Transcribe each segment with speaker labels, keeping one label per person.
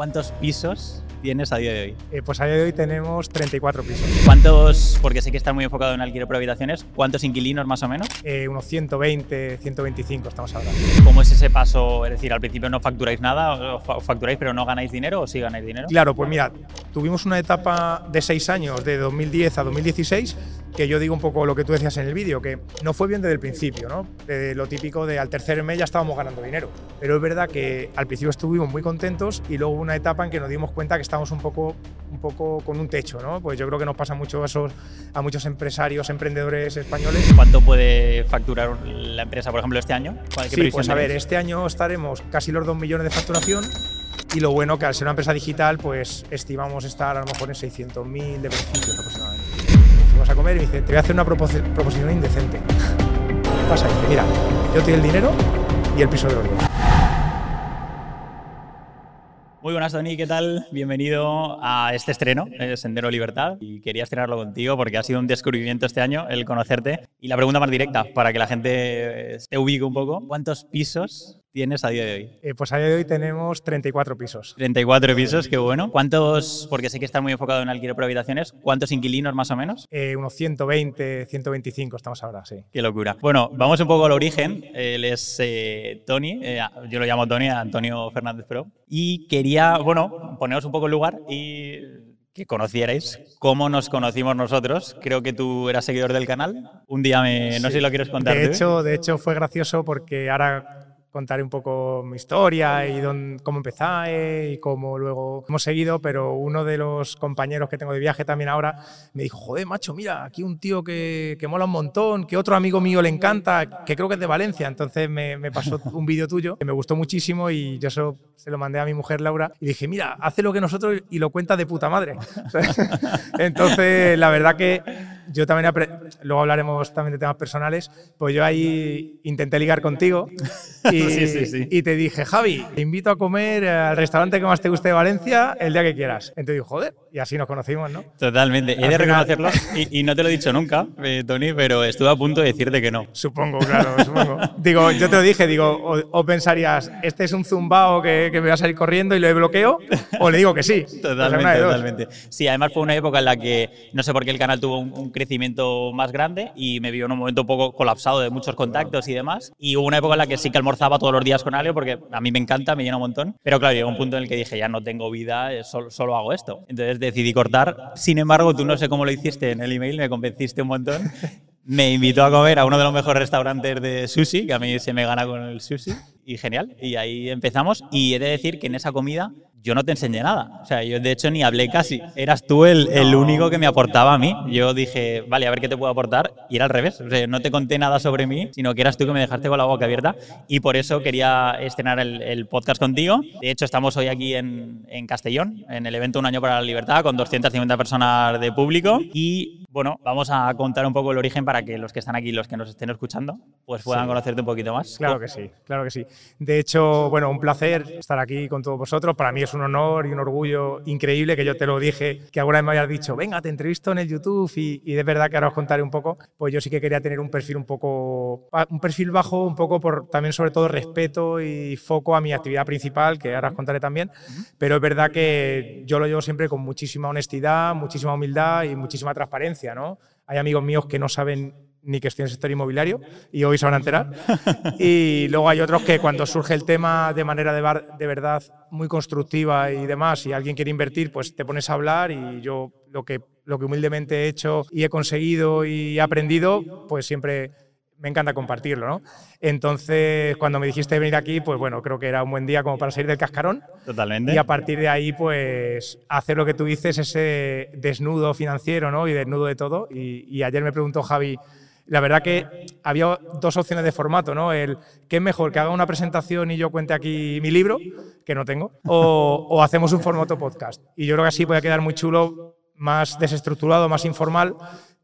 Speaker 1: ¿Cuántos pisos tienes a día de hoy?
Speaker 2: Eh, pues a día de hoy tenemos 34 pisos.
Speaker 1: ¿Cuántos, porque sé que estás muy enfocado en alquiler por habitaciones, cuántos inquilinos más o menos?
Speaker 2: Eh, unos 120, 125 estamos hablando.
Speaker 1: ¿Cómo es ese paso? Es decir, al principio no facturáis nada, o fa- facturáis pero no ganáis dinero o sí ganáis dinero?
Speaker 2: Claro, pues mira, tuvimos una etapa de 6 años, de 2010 a 2016, que yo digo un poco lo que tú decías en el vídeo, que no fue bien desde el principio, ¿no? De lo típico de al tercer mes ya estábamos ganando dinero. Pero es verdad que al principio estuvimos muy contentos y luego hubo una etapa en que nos dimos cuenta que estábamos un poco, un poco con un techo, ¿no? Pues yo creo que nos pasa mucho eso a muchos empresarios, emprendedores españoles.
Speaker 1: ¿Cuánto puede facturar la empresa, por ejemplo, este año? ¿Qué
Speaker 2: Sí, pues a ver, este año estaremos casi los 2 millones de facturación y lo bueno que al ser una empresa digital, pues estimamos estar a lo mejor en 600.000 de beneficios aproximadamente. Fuimos a comer y dice, te voy a hacer una proposi- proposición indecente. ¿Qué pasa? Dice, mira, yo te doy el dinero y el piso de Gloria.
Speaker 1: Muy buenas, Tony, ¿qué tal? Bienvenido a este estreno, eh, Sendero Libertad. Y quería estrenarlo contigo porque ha sido un descubrimiento este año el conocerte. Y la pregunta más directa, para que la gente se ubique un poco, ¿cuántos pisos tienes a día de hoy?
Speaker 2: Eh, pues a día de hoy tenemos 34 pisos.
Speaker 1: 34 pisos, qué bueno. ¿Cuántos, porque sé que estás muy enfocado en alquiler por habitaciones, cuántos inquilinos más o menos?
Speaker 2: Eh, unos 120, 125 estamos ahora, sí.
Speaker 1: Qué locura. Bueno, vamos un poco al origen. Él es eh, Tony, yo lo llamo Tony, Antonio Fernández Pro. Y quería, bueno, poneros un poco en lugar y que conocierais cómo nos conocimos nosotros. Creo que tú eras seguidor del canal. Un día me, no sé si lo quieres contar.
Speaker 2: De hecho, de hecho, fue gracioso porque ahora contaré un poco mi historia y dónde- cómo empecé y cómo luego hemos seguido, pero uno de los compañeros que tengo de viaje también ahora me dijo, joder, macho, mira, aquí un tío que, que mola un montón, que otro amigo mío le encanta, que creo que es de Valencia, entonces me, pasó un vídeo tuyo que me gustó muchísimo y yo se lo, se lo mandé a mi mujer Laura y dije, mira, hace lo que nosotros y lo cuenta de puta madre. entonces, la verdad que yo también, luego hablaremos también de temas personales, pues yo ahí intenté ligar contigo y,
Speaker 1: Sí, sí, sí.
Speaker 2: y te dije, Javi, te invito a comer al restaurante que más te guste de Valencia el día que quieras. Entonces digo, joder, y así nos conocimos, ¿no?
Speaker 1: Totalmente. He de reconocerlo y, y no te lo he dicho nunca, eh, Tony, pero estuve a punto de decirte que no.
Speaker 2: Supongo, claro, supongo. Digo, yo te lo dije, digo, o, o pensarías, este es un zumbao que, que me va a salir corriendo y lo bloqueo, o le digo que sí.
Speaker 1: Totalmente,
Speaker 2: dos.
Speaker 1: totalmente. Sí, además fue una época en la que no sé por qué el canal tuvo un, un crecimiento más grande y me vio en un momento un poco colapsado de muchos contactos y demás. Y hubo una época en la que sí que almorzaba todos los días con Alio porque a mí me encanta, me llena un montón. Pero claro, llegó un punto en el que dije, ya no tengo vida, eh, solo, solo hago esto. Entonces decidí cortar. Sin embargo, tú no sé cómo lo hiciste en el email, me convenciste un montón. Me invitó a comer a uno de los mejores restaurantes de sushi, que a mí se me gana con el sushi, y genial. Y ahí empezamos. Y he de decir que en esa comida yo no te enseñé nada. O sea, yo de hecho ni hablé casi. Eras tú el, el único que me aportaba a mí. Yo dije, vale, a ver qué te puedo aportar. Y era al revés. O sea, no te conté nada sobre mí, sino que eras tú que me dejaste con la boca abierta. Y por eso quería estrenar el, el podcast contigo. De hecho, estamos hoy aquí en, en Castellón, en el evento Un Año para la Libertad, con 250 personas de público. Y bueno, vamos a contar un poco el origen para que los que están aquí, los que nos estén escuchando, pues puedan
Speaker 2: Sí.
Speaker 1: conocerte un poquito más.
Speaker 2: Claro que sí, claro que sí. De hecho, bueno, un placer estar aquí con todos vosotros. Para mí es un honor y un orgullo increíble que yo te lo dije, que alguna vez me habías dicho, venga, te entrevisto en el YouTube y, y de verdad que ahora os contaré un poco. Pues yo sí que quería tener un perfil un poco, un perfil bajo, un poco por también sobre todo respeto y foco a mi actividad principal, que ahora os contaré también. Pero es verdad que yo lo llevo siempre con muchísima honestidad, muchísima humildad y muchísima transparencia, ¿no? Hay amigos míos que no saben ni que estoy en el sector inmobiliario y hoy se van a enterar. Y luego hay otros que cuando surge el tema de manera de, bar- de verdad muy constructiva y demás, y alguien quiere invertir, pues te pones a hablar y yo lo que, lo que humildemente he hecho y he conseguido y he aprendido, pues siempre me encanta compartirlo, ¿no? Entonces, cuando me dijiste venir aquí, pues bueno, creo que era un buen día como para salir del cascarón.
Speaker 1: Totalmente.
Speaker 2: Y a partir de ahí, pues, hacer lo que tú dices, ese desnudo financiero, ¿no? Y desnudo de todo. Y, y ayer me preguntó Javi, la verdad que había dos opciones de formato, ¿no? El, ¿qué es mejor? ¿Que haga una presentación y yo cuente aquí mi libro, que no tengo? O, o hacemos un formato podcast. Y yo creo que así puede quedar muy chulo, más desestructurado, más informal.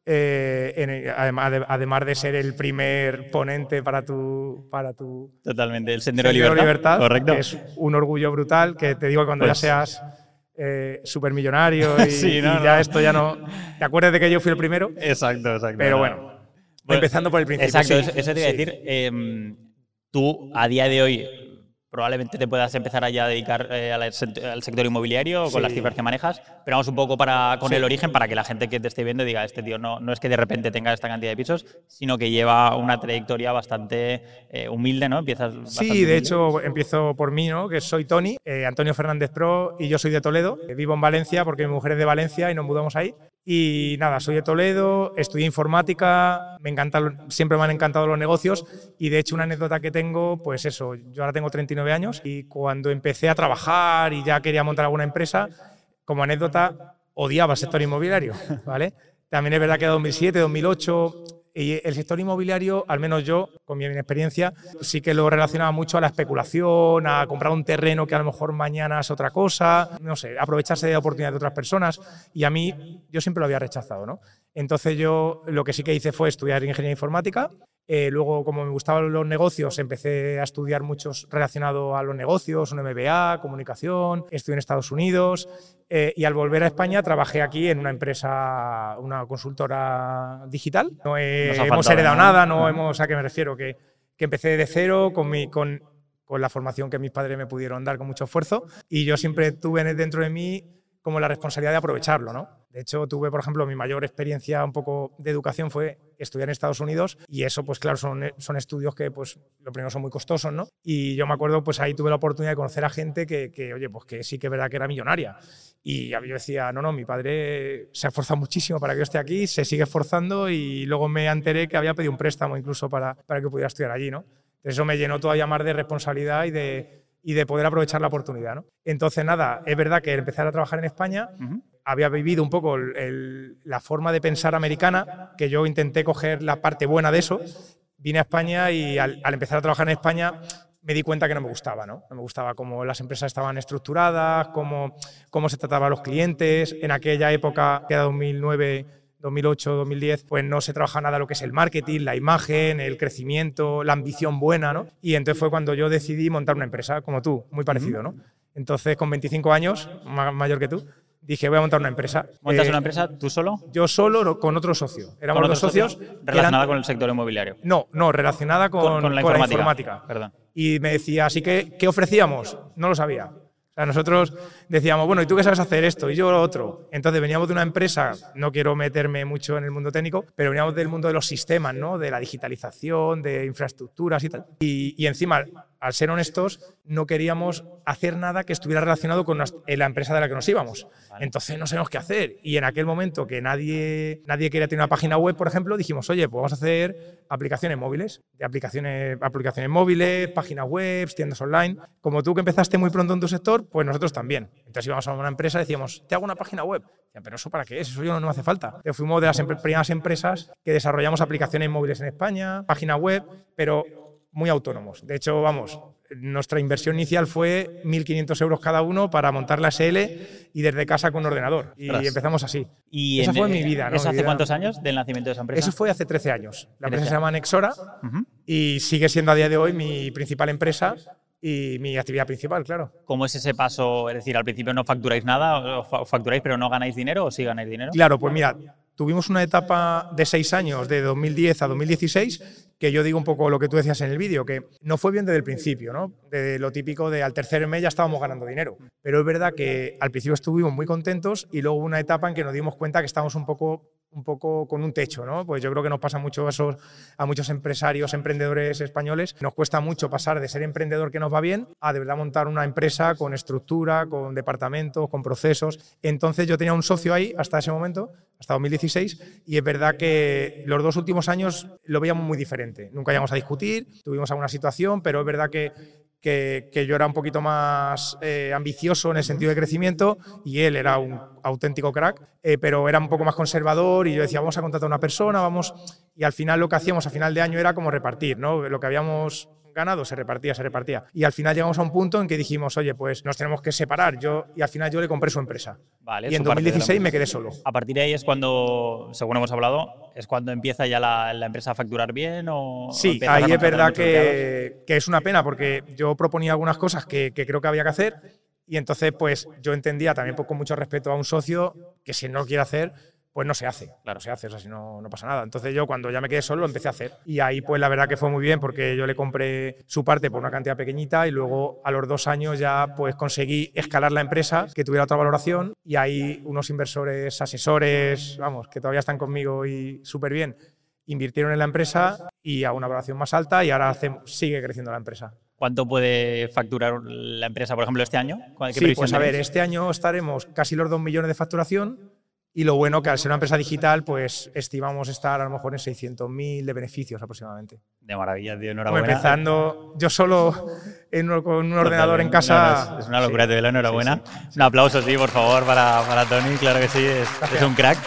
Speaker 2: eh, en- además, de, además de ser el primer ponente para tu, para tu
Speaker 1: Totalmente. El Sendero,
Speaker 2: Sendero
Speaker 1: de Libertad. Correcto.
Speaker 2: que es un orgullo brutal, que te digo que cuando
Speaker 1: Pues-
Speaker 2: ya seas eh, supermillonario y,
Speaker 1: Sí, no,
Speaker 2: y ya
Speaker 1: no.
Speaker 2: esto ya no... ¿Te acuerdas de que yo fui el primero?
Speaker 1: Exacto, exacto.
Speaker 2: Pero
Speaker 1: No,
Speaker 2: bueno,
Speaker 1: Bueno,
Speaker 2: empezando por el principio.
Speaker 1: Exacto,
Speaker 2: sí,
Speaker 1: eso, te iba a decir. em, tú, a día de hoy, probablemente te puedas empezar a ya dedicar eh, al, sector inmobiliario con las cifras que manejas, pero vamos un poco para, con el origen para que la gente que te esté viendo diga, este tío no, no es que de repente tenga esta cantidad de pisos, sino que lleva una trayectoria bastante eh, humilde, ¿no?
Speaker 2: Empiezas sí, de hecho empiezo por mí, ¿no? Que soy Tony, eh, Antonio Fernández Pro y yo soy de Toledo. Vivo en Valencia porque mi mujer es de Valencia y nos mudamos ahí. Y nada, soy de Toledo, estudié informática, me encanta, siempre me han encantado los negocios y de hecho una anécdota que tengo, pues eso, yo ahora tengo 39 años y cuando empecé a trabajar y ya quería montar alguna empresa, como anécdota, odiaba el sector inmobiliario, ¿vale? También es verdad que en 2007, 2008 y el sector inmobiliario, al menos yo, con mi experiencia, sí que lo relacionaba mucho a la especulación, a comprar un terreno que a lo mejor mañana es otra cosa, no sé, aprovecharse de la oportunidad de otras personas. Y a mí, yo siempre lo había rechazado, ¿no? Entonces yo lo que sí que hice fue estudiar ingeniería informática eh, luego, como me gustaban los negocios, empecé a estudiar muchos relacionados a los negocios, un MBA, comunicación, estudié en Estados Unidos eh, y al volver a España trabajé aquí en una empresa, una consultora digital. No, hemos heredado nada, no hemos, ¿a qué me refiero? Que, que empecé de cero con, mi, con, con la formación que mis padres me pudieron dar con mucho esfuerzo y yo siempre tuve dentro de mí como la responsabilidad de aprovecharlo, ¿no? De hecho, tuve, por ejemplo, mi mayor experiencia un poco de educación fue estudiar en Estados Unidos y eso, pues claro, son, son estudios que, pues, lo primero son muy costosos, ¿no? Y yo me acuerdo, pues ahí tuve la oportunidad de conocer a gente que, que oye, pues que sí que es verdad que era millonaria. Y yo decía, no, no, mi padre se ha esforzado muchísimo para que yo esté aquí, se sigue esforzando y luego me enteré que había pedido un préstamo incluso para, para que pudiera estudiar allí, ¿no? Eso me llenó todavía más de responsabilidad y de y de poder aprovechar la oportunidad. ¿no? Entonces, nada, es verdad que empezar a trabajar en España, había vivido un poco la forma de pensar americana, que yo intenté coger la parte buena de eso, vine a España y al, empezar a trabajar en España me di cuenta que no me gustaba, ¿no? No me gustaba cómo las empresas estaban estructuradas, cómo, cómo se trataba a los clientes. En aquella época, que era 2009, 2008, 2010, pues no se trabaja nada lo que es el marketing, la imagen, el crecimiento, la ambición buena, ¿no? Y entonces fue cuando yo decidí montar una empresa, como tú, muy parecido, ¿no? Entonces, con 25 años, mayor que tú, dije, voy a montar una empresa.
Speaker 1: ¿Montas eh, una empresa tú solo?
Speaker 2: Yo solo, con otro socio.
Speaker 1: Éramos dos socios. ¿Relacionada con el sector inmobiliario?
Speaker 2: No, no, relacionada con, la, informática.
Speaker 1: Perdón.
Speaker 2: Y me decía, así que, ¿qué ofrecíamos? No lo sabía. O sea, nosotros decíamos, bueno, ¿y tú qué sabes hacer esto? Y yo lo otro. Entonces veníamos de una empresa, no quiero meterme mucho en el mundo técnico, pero veníamos del mundo de los sistemas, ¿no? De la digitalización, de infraestructuras y tal. Y, y encima, al ser honestos, no queríamos hacer nada que estuviera relacionado con la empresa de la que nos íbamos. Entonces no sabemos qué hacer. Y en aquel momento que nadie, nadie quería tener una página web, por ejemplo, dijimos, oye, pues vamos a hacer aplicaciones móviles, de aplicaciones, aplicaciones móviles, páginas web, tiendas online. Como tú que empezaste muy pronto en tu sector, pues nosotros también. Entonces íbamos a una empresa y decíamos, te hago una página web. pero eso para qué es, eso yo no, me hace falta. fuimos de las primeras empresas que desarrollamos aplicaciones móviles en España, página web, pero muy autónomos. De hecho, vamos, nuestra inversión inicial fue 1.500 euros cada uno para montar la SL y desde casa con ordenador. Y empezamos así.
Speaker 1: ¿Y esa fue mi vida. ¿no? ¿Eso hace cuántos años del nacimiento de esa empresa?
Speaker 2: Eso fue hace 13 años. La empresa se llama Nexora y sigue siendo a día de hoy mi principal empresa y mi actividad principal, claro.
Speaker 1: ¿Cómo es ese paso? Es decir, al principio no facturáis nada, o facturáis pero no ganáis dinero o sí ganáis dinero?
Speaker 2: Claro, pues mira, tuvimos una etapa de seis años, de 2010 a 2016, que yo digo un poco lo que tú decías en el vídeo, que no fue bien desde el principio, ¿no? De lo típico de al tercer mes ya estábamos ganando dinero. Pero es verdad que al principio estuvimos muy contentos y luego hubo una etapa en que nos dimos cuenta que estábamos un poco un poco con un techo, ¿no? Pues yo creo que nos pasa mucho eso a muchos empresarios, emprendedores españoles. Nos cuesta mucho pasar de ser emprendedor que nos va bien a de verdad montar una empresa con estructura, con departamentos, con procesos. Entonces yo tenía un socio ahí hasta ese momento, hasta 2016, y es verdad que los dos últimos años lo veíamos muy diferente. Nunca llegamos a discutir, tuvimos alguna situación, pero es verdad que que, yo era un poquito más eh, ambicioso en el sentido de crecimiento y él era un auténtico crack, eh, pero era un poco más conservador y yo decía, vamos a contratar a una persona, vamos... Y al final lo que hacíamos a final de año era como repartir, ¿no? Lo que habíamos ganado, se repartía, se repartía. Y al final llegamos a un punto en que dijimos, oye, pues nos tenemos que separar. Yo, y al final yo le compré su empresa.
Speaker 1: Vale,
Speaker 2: y en 2016 me quedé solo.
Speaker 1: A partir de ahí es cuando, según hemos hablado, es cuando empieza ya la, empresa a facturar bien o...
Speaker 2: Sí, ahí es verdad que, que, es una pena porque yo proponía algunas cosas que, que creo que había que hacer y entonces pues yo entendía también pues, con mucho respeto a un socio que si no lo quiere hacer pues no se hace. Claro, se hace, o sea, si no, no pasa nada. Entonces yo cuando ya me quedé solo lo empecé a hacer. Y ahí pues la verdad que fue muy bien porque yo le compré su parte por una cantidad pequeñita y luego a los dos años ya pues conseguí escalar la empresa, que tuviera otra valoración y ahí unos inversores, asesores, vamos, que todavía están conmigo y súper bien, invirtieron en la empresa y a una valoración más alta y ahora sigue creciendo la empresa.
Speaker 1: ¿Cuánto puede facturar la empresa, por ejemplo, este año?
Speaker 2: sí, pues a ver, este año estaremos casi los 2 millones de facturación y lo bueno que al ser una empresa digital, pues estimamos estar a lo mejor en 600.000 de beneficios aproximadamente.
Speaker 1: De maravilla, tío, enhorabuena.
Speaker 2: empezando yo solo con un ordenador en casa.
Speaker 1: es, una locura, te doy la enhorabuena. Un aplauso, sí, por favor, para, para Tony, claro que sí, es, un crack.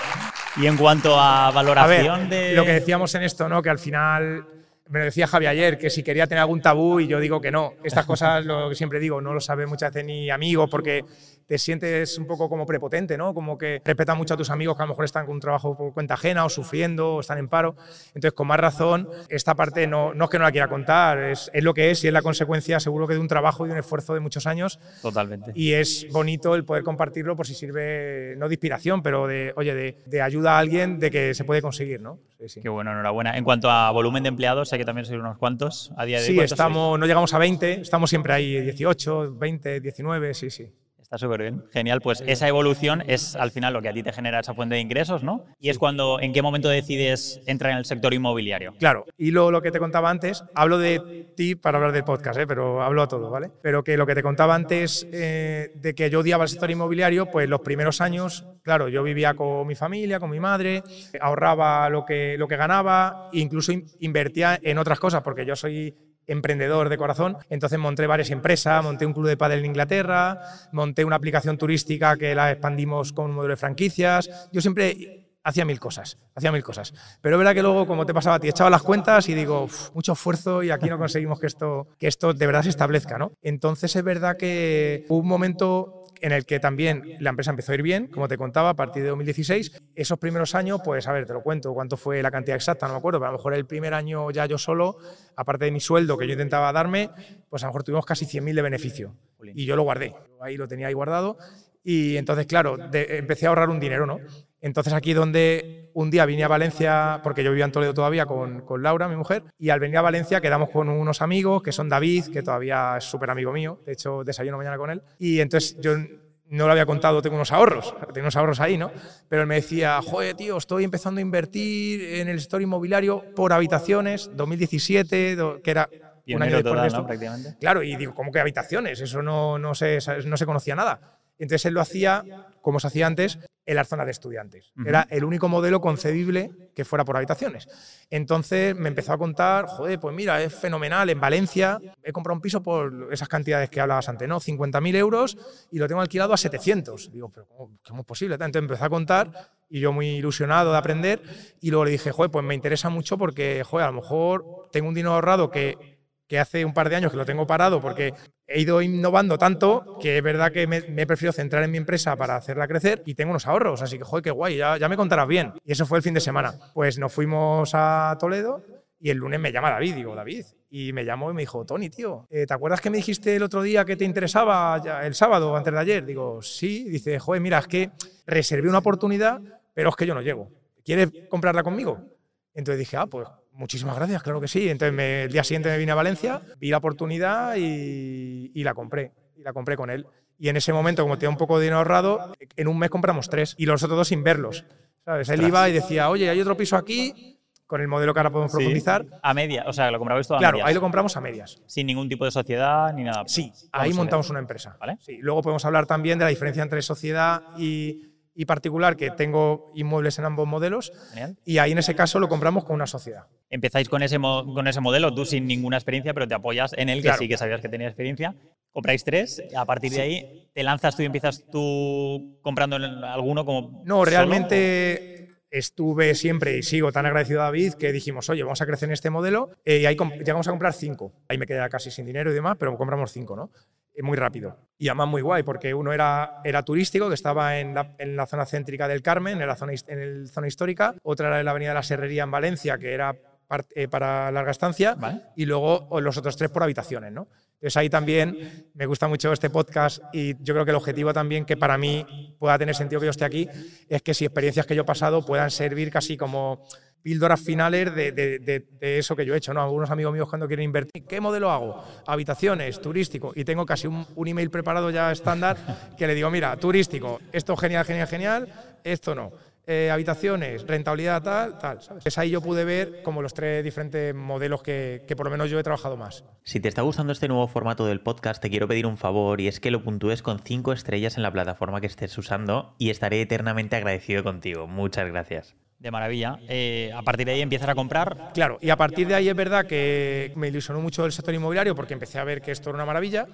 Speaker 1: Y en cuanto a valoración de...
Speaker 2: Lo que decíamos en esto, ¿no? Que al final me lo decía Javi ayer, que si quería tener algún tabú y yo digo que no. Estas cosas, lo que siempre digo, no lo sabe muchas veces ni amigos porque te sientes un poco como prepotente, ¿no? Como que respeta mucho a tus amigos que a lo mejor están con un trabajo por cuenta ajena o sufriendo o están en paro. Entonces, con más razón, esta parte no, no es que no la quiera contar, es, es, lo que es y es la consecuencia seguro que de un trabajo y de un esfuerzo de muchos años.
Speaker 1: Totalmente.
Speaker 2: Y es bonito el poder compartirlo por si sirve, no de inspiración, pero de, oye, de, de ayuda a alguien de que se puede conseguir, ¿no?
Speaker 1: Sí, sí. Qué bueno, enhorabuena. En cuanto a volumen de empleados, sé que también sois unos cuantos a día de
Speaker 2: hoy. Sí, estamos, no llegamos a 20, estamos siempre ahí 18, 20, 19, sí, sí.
Speaker 1: Está súper bien. Genial. Pues esa evolución es al final lo que a ti te genera esa fuente de ingresos, ¿no? Y es cuando, ¿en qué momento decides entrar en el sector inmobiliario?
Speaker 2: Claro. Y lo, lo que te contaba antes, hablo de ti para hablar del podcast, ¿eh? pero hablo a todo, ¿vale? Pero que lo que te contaba antes eh, de que yo odiaba el sector inmobiliario, pues los primeros años, claro, yo vivía con mi familia, con mi madre, ahorraba lo que, lo que ganaba, incluso invertía en otras cosas, porque yo soy emprendedor de corazón. Entonces monté varias empresas, monté un club de pádel en Inglaterra, monté una aplicación turística que la expandimos con un modelo de franquicias. Yo siempre hacía mil cosas, hacía mil cosas. Pero es verdad que luego, como te pasaba a ti, echaba las cuentas y digo, mucho esfuerzo y aquí no conseguimos que esto, que esto de verdad se establezca, ¿no? Entonces es verdad que hubo un momento en el que también la empresa empezó a ir bien, como te contaba, a partir de 2016. Esos primeros años, pues a ver, te lo cuento, cuánto fue la cantidad exacta, no me acuerdo, pero a lo mejor el primer año ya yo solo, aparte de mi sueldo que yo intentaba darme, pues a lo mejor tuvimos casi 100.000 de beneficio. Y yo lo guardé, ahí lo tenía ahí guardado. Y entonces, claro, empecé a ahorrar un dinero, ¿no? Entonces aquí donde un día vine a Valencia, porque yo vivía en Toledo todavía con, con, Laura, mi mujer, y al venir a Valencia quedamos con unos amigos, que son David, que todavía es súper amigo mío, de hecho desayuno mañana con él, y entonces yo no lo había contado, tengo unos ahorros, tengo unos ahorros ahí, ¿no? Pero él me decía, joder, tío, estoy empezando a invertir en el sector inmobiliario por habitaciones, 2017, que era
Speaker 1: un año después de Prácticamente.
Speaker 2: Claro, y digo, ¿cómo que habitaciones? Eso no, no, se, no se conocía nada. Entonces él lo hacía, como se hacía antes, en las zonas de estudiantes. Era el único modelo concebible que fuera por habitaciones. Entonces me empezó a contar, joder, pues mira, es fenomenal, en Valencia he comprado un piso por esas cantidades que hablabas antes, ¿no? 50.000 euros y lo tengo alquilado a 700. Digo, pero ¿cómo, es posible? Entonces empezó a contar y yo muy ilusionado de aprender y luego le dije, joder, pues me interesa mucho porque, joder, a lo mejor tengo un dinero ahorrado que que hace un par de años que lo tengo parado porque he ido innovando tanto que es verdad que me, he preferido centrar en mi empresa para hacerla crecer y tengo unos ahorros, así que joder, qué guay, ya, ya me contarás bien. Y eso fue el fin de semana. Pues nos fuimos a Toledo y el lunes me llama David, digo, David, y me llamó y me dijo, Tony, tío, eh, ¿te acuerdas que me dijiste el otro día que te interesaba el sábado antes de ayer? Digo, sí, dice, joder, mira, es que reservé una oportunidad, pero es que yo no llego. ¿Quieres comprarla conmigo? Entonces dije, ah, pues Muchísimas gracias, claro que sí. Entonces el día siguiente me vine a Valencia, vi la oportunidad y, la compré. Y la compré con él. Y en ese momento, como tenía un poco de dinero ahorrado, en un mes compramos tres y los otros dos sin verlos. ¿sabes? Él iba y decía, oye, hay otro piso aquí, con el modelo que ahora podemos profundizar.
Speaker 1: A media, o sea, lo comprabais todo a
Speaker 2: claro,
Speaker 1: medias.
Speaker 2: ahí lo compramos a medias.
Speaker 1: Sin ningún tipo de sociedad ni nada.
Speaker 2: Sí, ahí montamos una empresa. ¿Vale? Sí, luego podemos hablar también de la diferencia entre sociedad y, y particular, que tengo inmuebles en ambos modelos, y ahí en ese caso lo compramos con una sociedad.
Speaker 1: Empezáis con ese, con ese modelo, tú sin ninguna experiencia, pero te apoyas en él, que sí que sabías que tenía experiencia. Compráis tres, a partir de ahí te lanzas tú y empiezas tú comprando alguno como...
Speaker 2: No, realmente estuve siempre y sigo tan agradecido a David que dijimos, oye, vamos a crecer en este modelo eh, y ahí llegamos a comprar cinco. Ahí me quedé casi sin dinero y demás, pero compramos cinco, ¿no? Muy rápido. Y además muy guay, porque uno era, era turístico, que estaba en la, en la zona céntrica del Carmen, en la zona, en el zona histórica. Otra era en la Avenida de la Serrería en Valencia, que era eh, para larga estancia. Y luego los otros tres por habitaciones, ¿no? Entonces ahí también me gusta mucho este podcast y yo creo que el objetivo también que para mí pueda tener sentido que yo esté aquí es que si experiencias que yo he pasado puedan servir casi como píldoras finales de, eso que yo he hecho. ¿no? Algunos amigos míos cuando quieren invertir, ¿qué modelo hago? Habitaciones, turístico. Y tengo casi un, un email preparado ya estándar que le digo, mira, turístico, esto genial, genial, genial, esto no. Eh, habitaciones, rentabilidad tal, tal. ¿sabes? Es ahí yo pude ver como los tres diferentes modelos que, que, por lo menos yo he trabajado más.
Speaker 3: Si te está gustando este nuevo formato del podcast, te quiero pedir un favor y es que lo puntúes con cinco estrellas en la plataforma que estés usando y estaré eternamente agradecido contigo. Muchas gracias.
Speaker 1: De maravilla. Eh, a partir de ahí empiezas a comprar.
Speaker 2: Claro, y a partir de ahí es verdad que me ilusionó mucho el sector inmobiliario porque empecé a ver que esto era una maravilla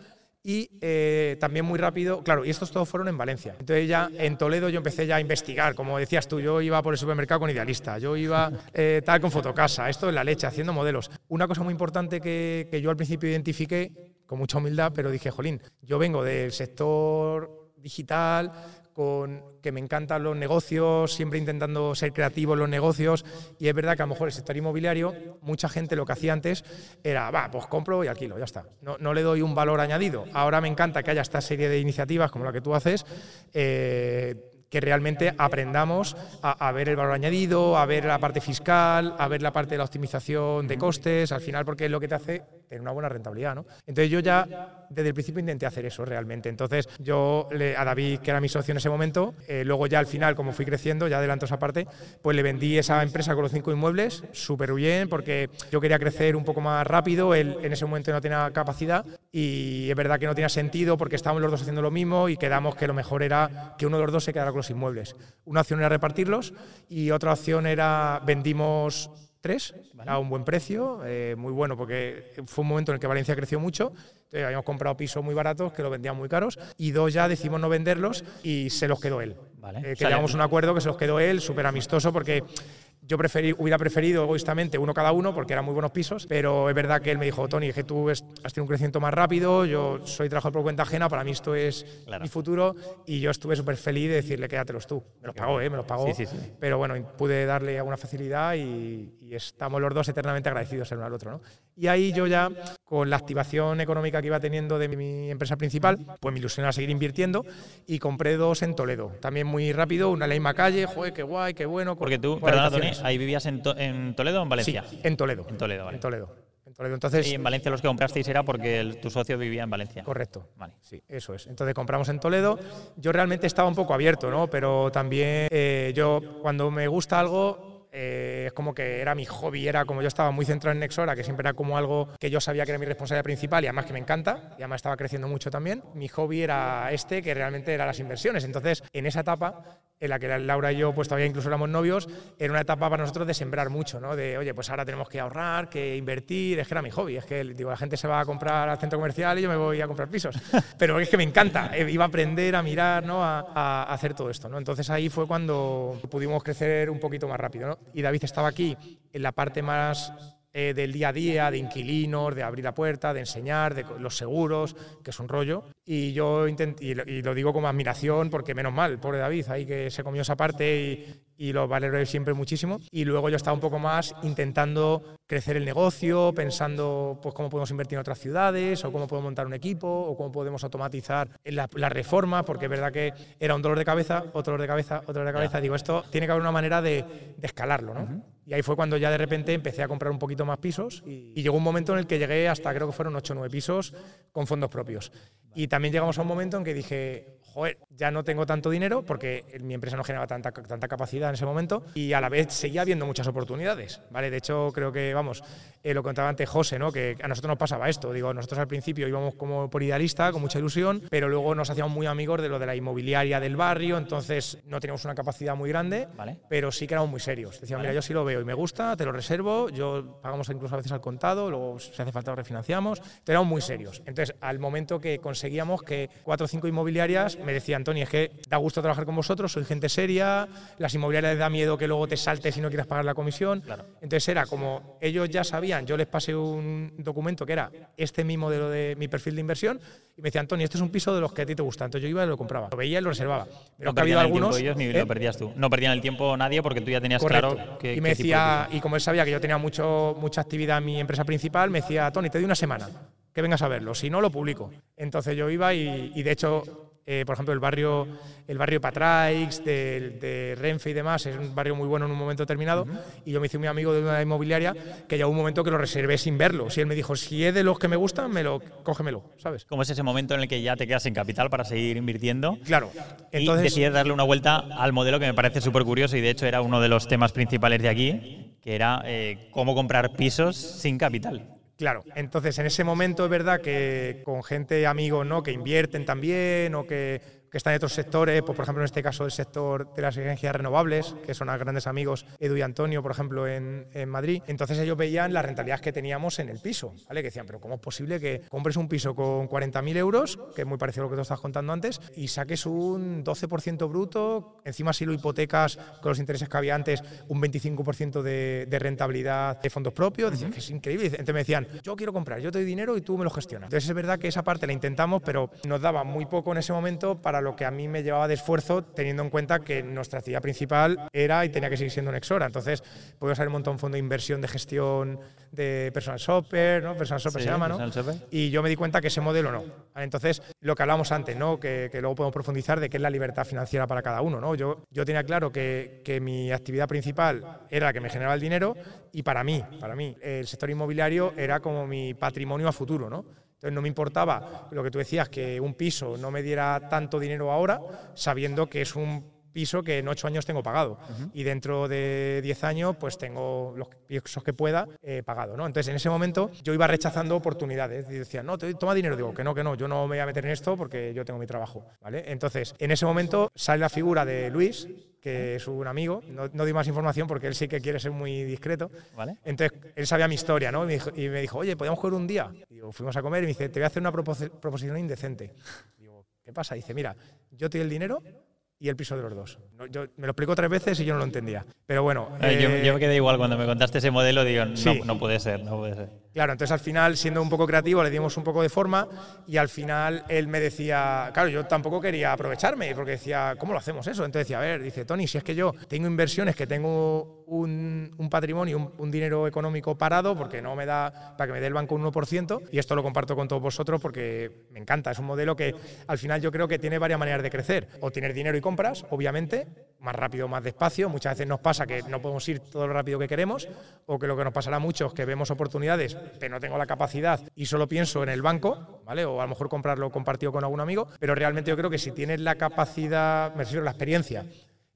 Speaker 2: y eh, también muy rápido, claro, y estos todos fueron en Valencia. Entonces ya en Toledo yo empecé ya a investigar, como decías tú, yo iba por el supermercado con Idealista, yo iba eh, tal con Fotocasa, esto en la leche, haciendo modelos. Una cosa muy importante que, que yo al principio identifiqué, con mucha humildad, pero dije, jolín, yo vengo del sector digital, con que me encantan los negocios, siempre intentando ser creativo en los negocios. Y es verdad que a lo mejor el sector inmobiliario, mucha gente lo que hacía antes era, va, pues compro y alquilo, ya está. No, no le doy un valor añadido. Ahora me encanta que haya esta serie de iniciativas como la que tú haces. Eh, que realmente aprendamos a, a, ver el valor añadido, a ver la parte fiscal, a ver la parte de la optimización de costes, al final porque es lo que te hace tener una buena rentabilidad. ¿no? Entonces yo ya desde el principio intenté hacer eso realmente. Entonces yo a David, que era mi socio en ese momento, eh, luego ya al final, como fui creciendo, ya adelanto esa parte, pues le vendí esa empresa con los cinco inmuebles, súper bien, porque yo quería crecer un poco más rápido, él en ese momento no tenía capacidad y es verdad que no tenía sentido porque estábamos los dos haciendo lo mismo y quedamos que lo mejor era que uno de los dos se quedara con los inmuebles. Una opción era repartirlos y otra opción era vendimos tres vale. a un buen precio, eh, muy bueno, porque fue un momento en el que Valencia creció mucho. Entonces, habíamos comprado pisos muy baratos que los vendían muy caros y dos ya decidimos no venderlos y se los quedó él.
Speaker 1: Vale.
Speaker 2: Eh, que un acuerdo que se los quedó él, súper amistoso, porque yo preferí, hubiera preferido egoístamente uno cada uno porque eran muy buenos pisos, pero es verdad que él me dijo, Tony, es que tú has tenido un crecimiento más rápido, yo soy trabajador por cuenta ajena, para mí esto es claro. mi futuro y yo estuve súper feliz de decirle quédatelos tú. Me los pagó, ¿eh? me los pagó,
Speaker 1: sí, sí, sí.
Speaker 2: pero bueno, pude darle alguna facilidad y, y, estamos los dos eternamente agradecidos el uno al otro. ¿no? Y ahí yo ya, con la activación económica que iba teniendo de mi empresa principal, pues me ilusioné a seguir invirtiendo y compré dos en Toledo, también muy rápido, una en la misma calle, joder, qué guay, qué bueno.
Speaker 1: Porque tú, perdona Tony, ahí vivías en, to en, Toledo o en Valencia?
Speaker 2: Sí, en Toledo.
Speaker 1: En Toledo, vale.
Speaker 2: En Toledo. En Toledo. Entonces,
Speaker 1: y en Valencia los que comprasteis era porque el, tu socio vivía en Valencia.
Speaker 2: Correcto. Vale. Sí, eso es. Entonces compramos en Toledo. Yo realmente estaba un poco abierto, ¿no? Pero también eh, yo cuando me gusta algo eh, es como que era mi hobby, era como yo estaba muy centrado en Nexora, que siempre era como algo que yo sabía que era mi responsabilidad principal y además que me encanta, y además estaba creciendo mucho también. Mi hobby era este, que realmente era las inversiones. Entonces, en esa etapa, en la que Laura y yo pues todavía incluso éramos novios, era una etapa para nosotros de sembrar mucho, ¿no? De, oye, pues ahora tenemos que ahorrar, que invertir, es que era mi hobby, es que digo, la gente se va a comprar al centro comercial y yo me voy a comprar pisos. Pero es que me encanta, eh, iba a aprender a mirar, ¿no? A, a hacer todo esto, ¿no? Entonces ahí fue cuando pudimos crecer un poquito más rápido, ¿no? Y David estaba aquí en la parte más eh, del día a día, de inquilinos, de abrir la puerta, de enseñar, de los seguros, que es un rollo. Y yo intenté, y lo, y lo digo como admiración, porque menos mal, pobre David, ahí que se comió esa parte y, y lo valoro siempre muchísimo. Y luego yo estaba un poco más intentando crecer el negocio, pensando pues, cómo podemos invertir en otras ciudades, o cómo podemos montar un equipo, o cómo podemos automatizar la, la reforma, porque es verdad que era un dolor de cabeza, otro dolor de cabeza, otro dolor de cabeza. Digo, esto tiene que haber una manera de, de escalarlo, ¿no? Uh -huh. Y ahí fue cuando ya de repente empecé a comprar un poquito más pisos y, y, llegó un momento en el que llegué hasta creo que fueron 8 o 9 pisos con fondos propios. Y también llegamos a un momento en que dije, joder, ya no tengo tanto dinero porque mi empresa no generaba tanta, tanta capacidad en ese momento y a la vez seguía habiendo muchas oportunidades, ¿vale? De hecho, creo que, vamos, eh, lo contaba antes José, ¿no? Que a nosotros nos pasaba esto, digo, nosotros al principio íbamos como por idealista, con mucha ilusión, pero luego nos hacíamos muy amigos de lo de la inmobiliaria del barrio, entonces no teníamos una capacidad muy grande,
Speaker 1: vale.
Speaker 2: pero sí que éramos muy serios. Decíamos, vale. mira, yo sí lo veo y me gusta, te lo reservo, yo pagamos incluso a veces al contado, luego si hace falta lo refinanciamos, pero éramos muy serios. Entonces, al momento que conseguíamos que cuatro o cinco inmobiliarias me decían, Tony, es que da gusto trabajar con vosotros, sois gente seria, las inmobiliarias les da miedo que luego te saltes y no quieras pagar la comisión.
Speaker 1: Claro.
Speaker 2: Entonces era como ellos ya sabían, yo les pasé un documento que era este mi modelo de mi perfil de inversión y me decían, Tony, este es un piso de los que a ti te gusta. Entonces yo iba y lo compraba. Lo veía y lo reservaba.
Speaker 1: Pero no que ha habido algunos. Ellos, ni ¿eh? lo perdías tú. No perdían el tiempo nadie porque tú ya tenías
Speaker 2: Correcto.
Speaker 1: claro que.
Speaker 2: Y me decía, y como él sabía que yo tenía mucho, mucha actividad en mi empresa principal, me decía, Tony, te doy una semana. que vengas a verlo, si no, lo publico. Entonces yo iba y, y de hecho eh, por ejemplo, el barrio, el barrio Patraix, de, de, Renfe y demás, es un barrio muy bueno en un momento determinado. Y yo me hice muy amigo de una inmobiliaria que llegó un momento que lo reservé sin verlo. Si él me dijo, si es de los que me gustan, me lo, cógemelo, ¿sabes?
Speaker 1: ¿Cómo es ese momento en el que ya te quedas sin capital para seguir invirtiendo?
Speaker 2: Claro.
Speaker 1: Entonces, y decides darle una vuelta al modelo que me parece súper curioso y de hecho era uno de los temas principales de aquí, que era eh, cómo comprar pisos sin capital.
Speaker 2: Claro, entonces en ese momento es verdad que con gente, amigos, ¿no? que invierten también o que que están en otros sectores, pues, por ejemplo en este caso el sector de las energías renovables, que son grandes amigos Edu y Antonio, por ejemplo, en, en, Madrid. Entonces ellos veían las rentabilidades que teníamos en el piso, ¿vale? Que decían, pero ¿cómo es posible que compres un piso con 40.000 euros, que es muy parecido a lo que tú estás contando antes, y saques un 12% bruto, encima si lo hipotecas con los intereses que había antes, un 25% de, de, rentabilidad de fondos propios? Decían que es increíble. Entonces me decían, yo quiero comprar, yo te doy dinero y tú me lo gestionas. Entonces es verdad que esa parte la intentamos, pero nos daba muy poco en ese momento para lo que a mí me llevaba de esfuerzo teniendo en cuenta que nuestra actividad principal era y tenía que seguir siendo un Exora. Entonces, puedo usar un montón de fondo de inversión de gestión de personal shopper, ¿no? Personal shopper se llama, ¿no? Y yo me di cuenta que ese modelo no. Entonces, lo que hablamos antes, ¿no? Que, que, luego podemos profundizar de qué es la libertad financiera para cada uno, ¿no? Yo, yo tenía claro que, que mi actividad principal era la que me generaba el dinero y para mí, para mí, el sector inmobiliario era como mi patrimonio a futuro, ¿no? Entonces no me importaba lo que tú decías, que un piso no me diera tanto dinero ahora, sabiendo que es un piso que en ocho años tengo pagado. Uh -huh. Y dentro de diez años, pues tengo los pisos que pueda eh, pagado. ¿no? Entonces, en ese momento yo iba rechazando oportunidades. Y decía, no, te, toma dinero. Digo, que no, que no, yo no me voy a meter en esto porque yo tengo mi trabajo. ¿vale? Entonces, en ese momento sale la figura de Luis, que es un amigo, no, no di más información porque él sí que quiere ser muy discreto.
Speaker 1: ¿Vale?
Speaker 2: Entonces, él sabía mi historia, ¿no? Y me dijo, y me dijo oye, ¿podemos jugar un día? Digo, fuimos a comer y me dice, te voy a hacer una propos proposición indecente. Digo, ¿qué pasa? Dice, mira, yo te doy el dinero y el piso de los dos. Yo, me lo explicó tres veces y yo no lo entendía. Pero bueno.
Speaker 1: Eh, yo, yo, me quedé igual cuando me contaste ese modelo, digo, no, sí. no, puede ser, no puede ser.
Speaker 2: Claro, entonces al final, siendo un poco creativo, le dimos un poco de forma y al final él me decía, claro, yo tampoco quería aprovecharme porque decía, ¿cómo lo hacemos eso? Entonces decía, a ver, dice, Tony, si es que yo tengo inversiones, que tengo un, patrimonio, un, un, dinero económico parado porque no me da para que me dé el banco un 1% y esto lo comparto con todos vosotros porque me encanta, es un modelo que al final yo creo que tiene varias maneras de crecer. O tienes dinero y compras, obviamente, más rápido más despacio. Muchas veces nos pasa que no podemos ir todo lo rápido que queremos o que lo que nos pasará a muchos es que vemos oportunidades pero no tengo la capacidad y solo pienso en el banco, ¿vale? O a lo mejor comprarlo compartido con algún amigo, pero realmente yo creo que si tienes la capacidad, me refiero a la experiencia,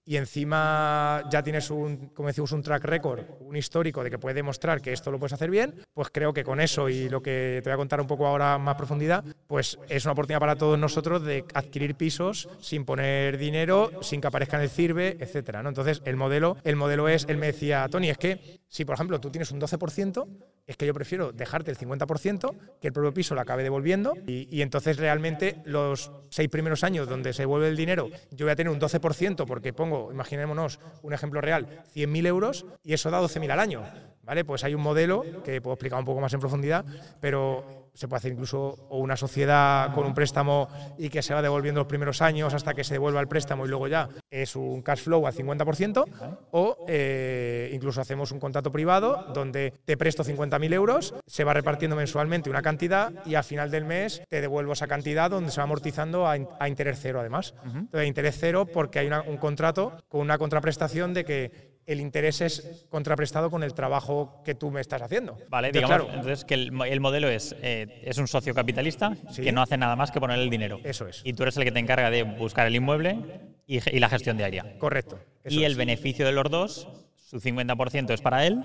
Speaker 2: y encima ya tienes un, como decimos, un track record, un histórico de que puede demostrar que esto lo puedes hacer bien, pues creo que con eso y lo que te voy a contar un poco ahora más profundidad, pues es una oportunidad para todos nosotros de adquirir pisos sin poner dinero, sin que aparezca en el CIRBE, etcétera. ¿no? Entonces, el modelo, el modelo es, él me decía, Tony, es que si por ejemplo tú tienes un 12%, es que yo prefiero dejarte el 50%, que el propio piso lo acabe devolviendo y, y entonces realmente los seis primeros años donde se devuelve el dinero, yo voy a tener un 12% porque pongo, imaginémonos un ejemplo real, 100.000 euros y eso da 12.000 al año. ¿Vale? Pues hay un modelo que puedo explicar un poco más en profundidad, pero se puede hacer incluso una sociedad con un préstamo y que se va devolviendo los primeros años hasta que se devuelva el préstamo y luego ya es un cash flow al 50%, o eh, incluso hacemos un contrato privado donde te presto 50.000 euros, se va repartiendo mensualmente una cantidad y al final del mes te devuelvo esa cantidad donde se va amortizando a, a interés cero además. Entonces, interés cero porque hay una, un contrato con una contraprestación de que el interés es contraprestado con el trabajo que tú me estás haciendo.
Speaker 1: Vale, entonces, digamos claro, entonces que el, el modelo es, eh, es un socio capitalista sí. que no hace nada más que poner el dinero.
Speaker 2: Eso es.
Speaker 1: Y tú eres el que te encarga de buscar el inmueble y, y la gestión diaria.
Speaker 2: Correcto.
Speaker 1: y el beneficio de los dos, su 50% es para él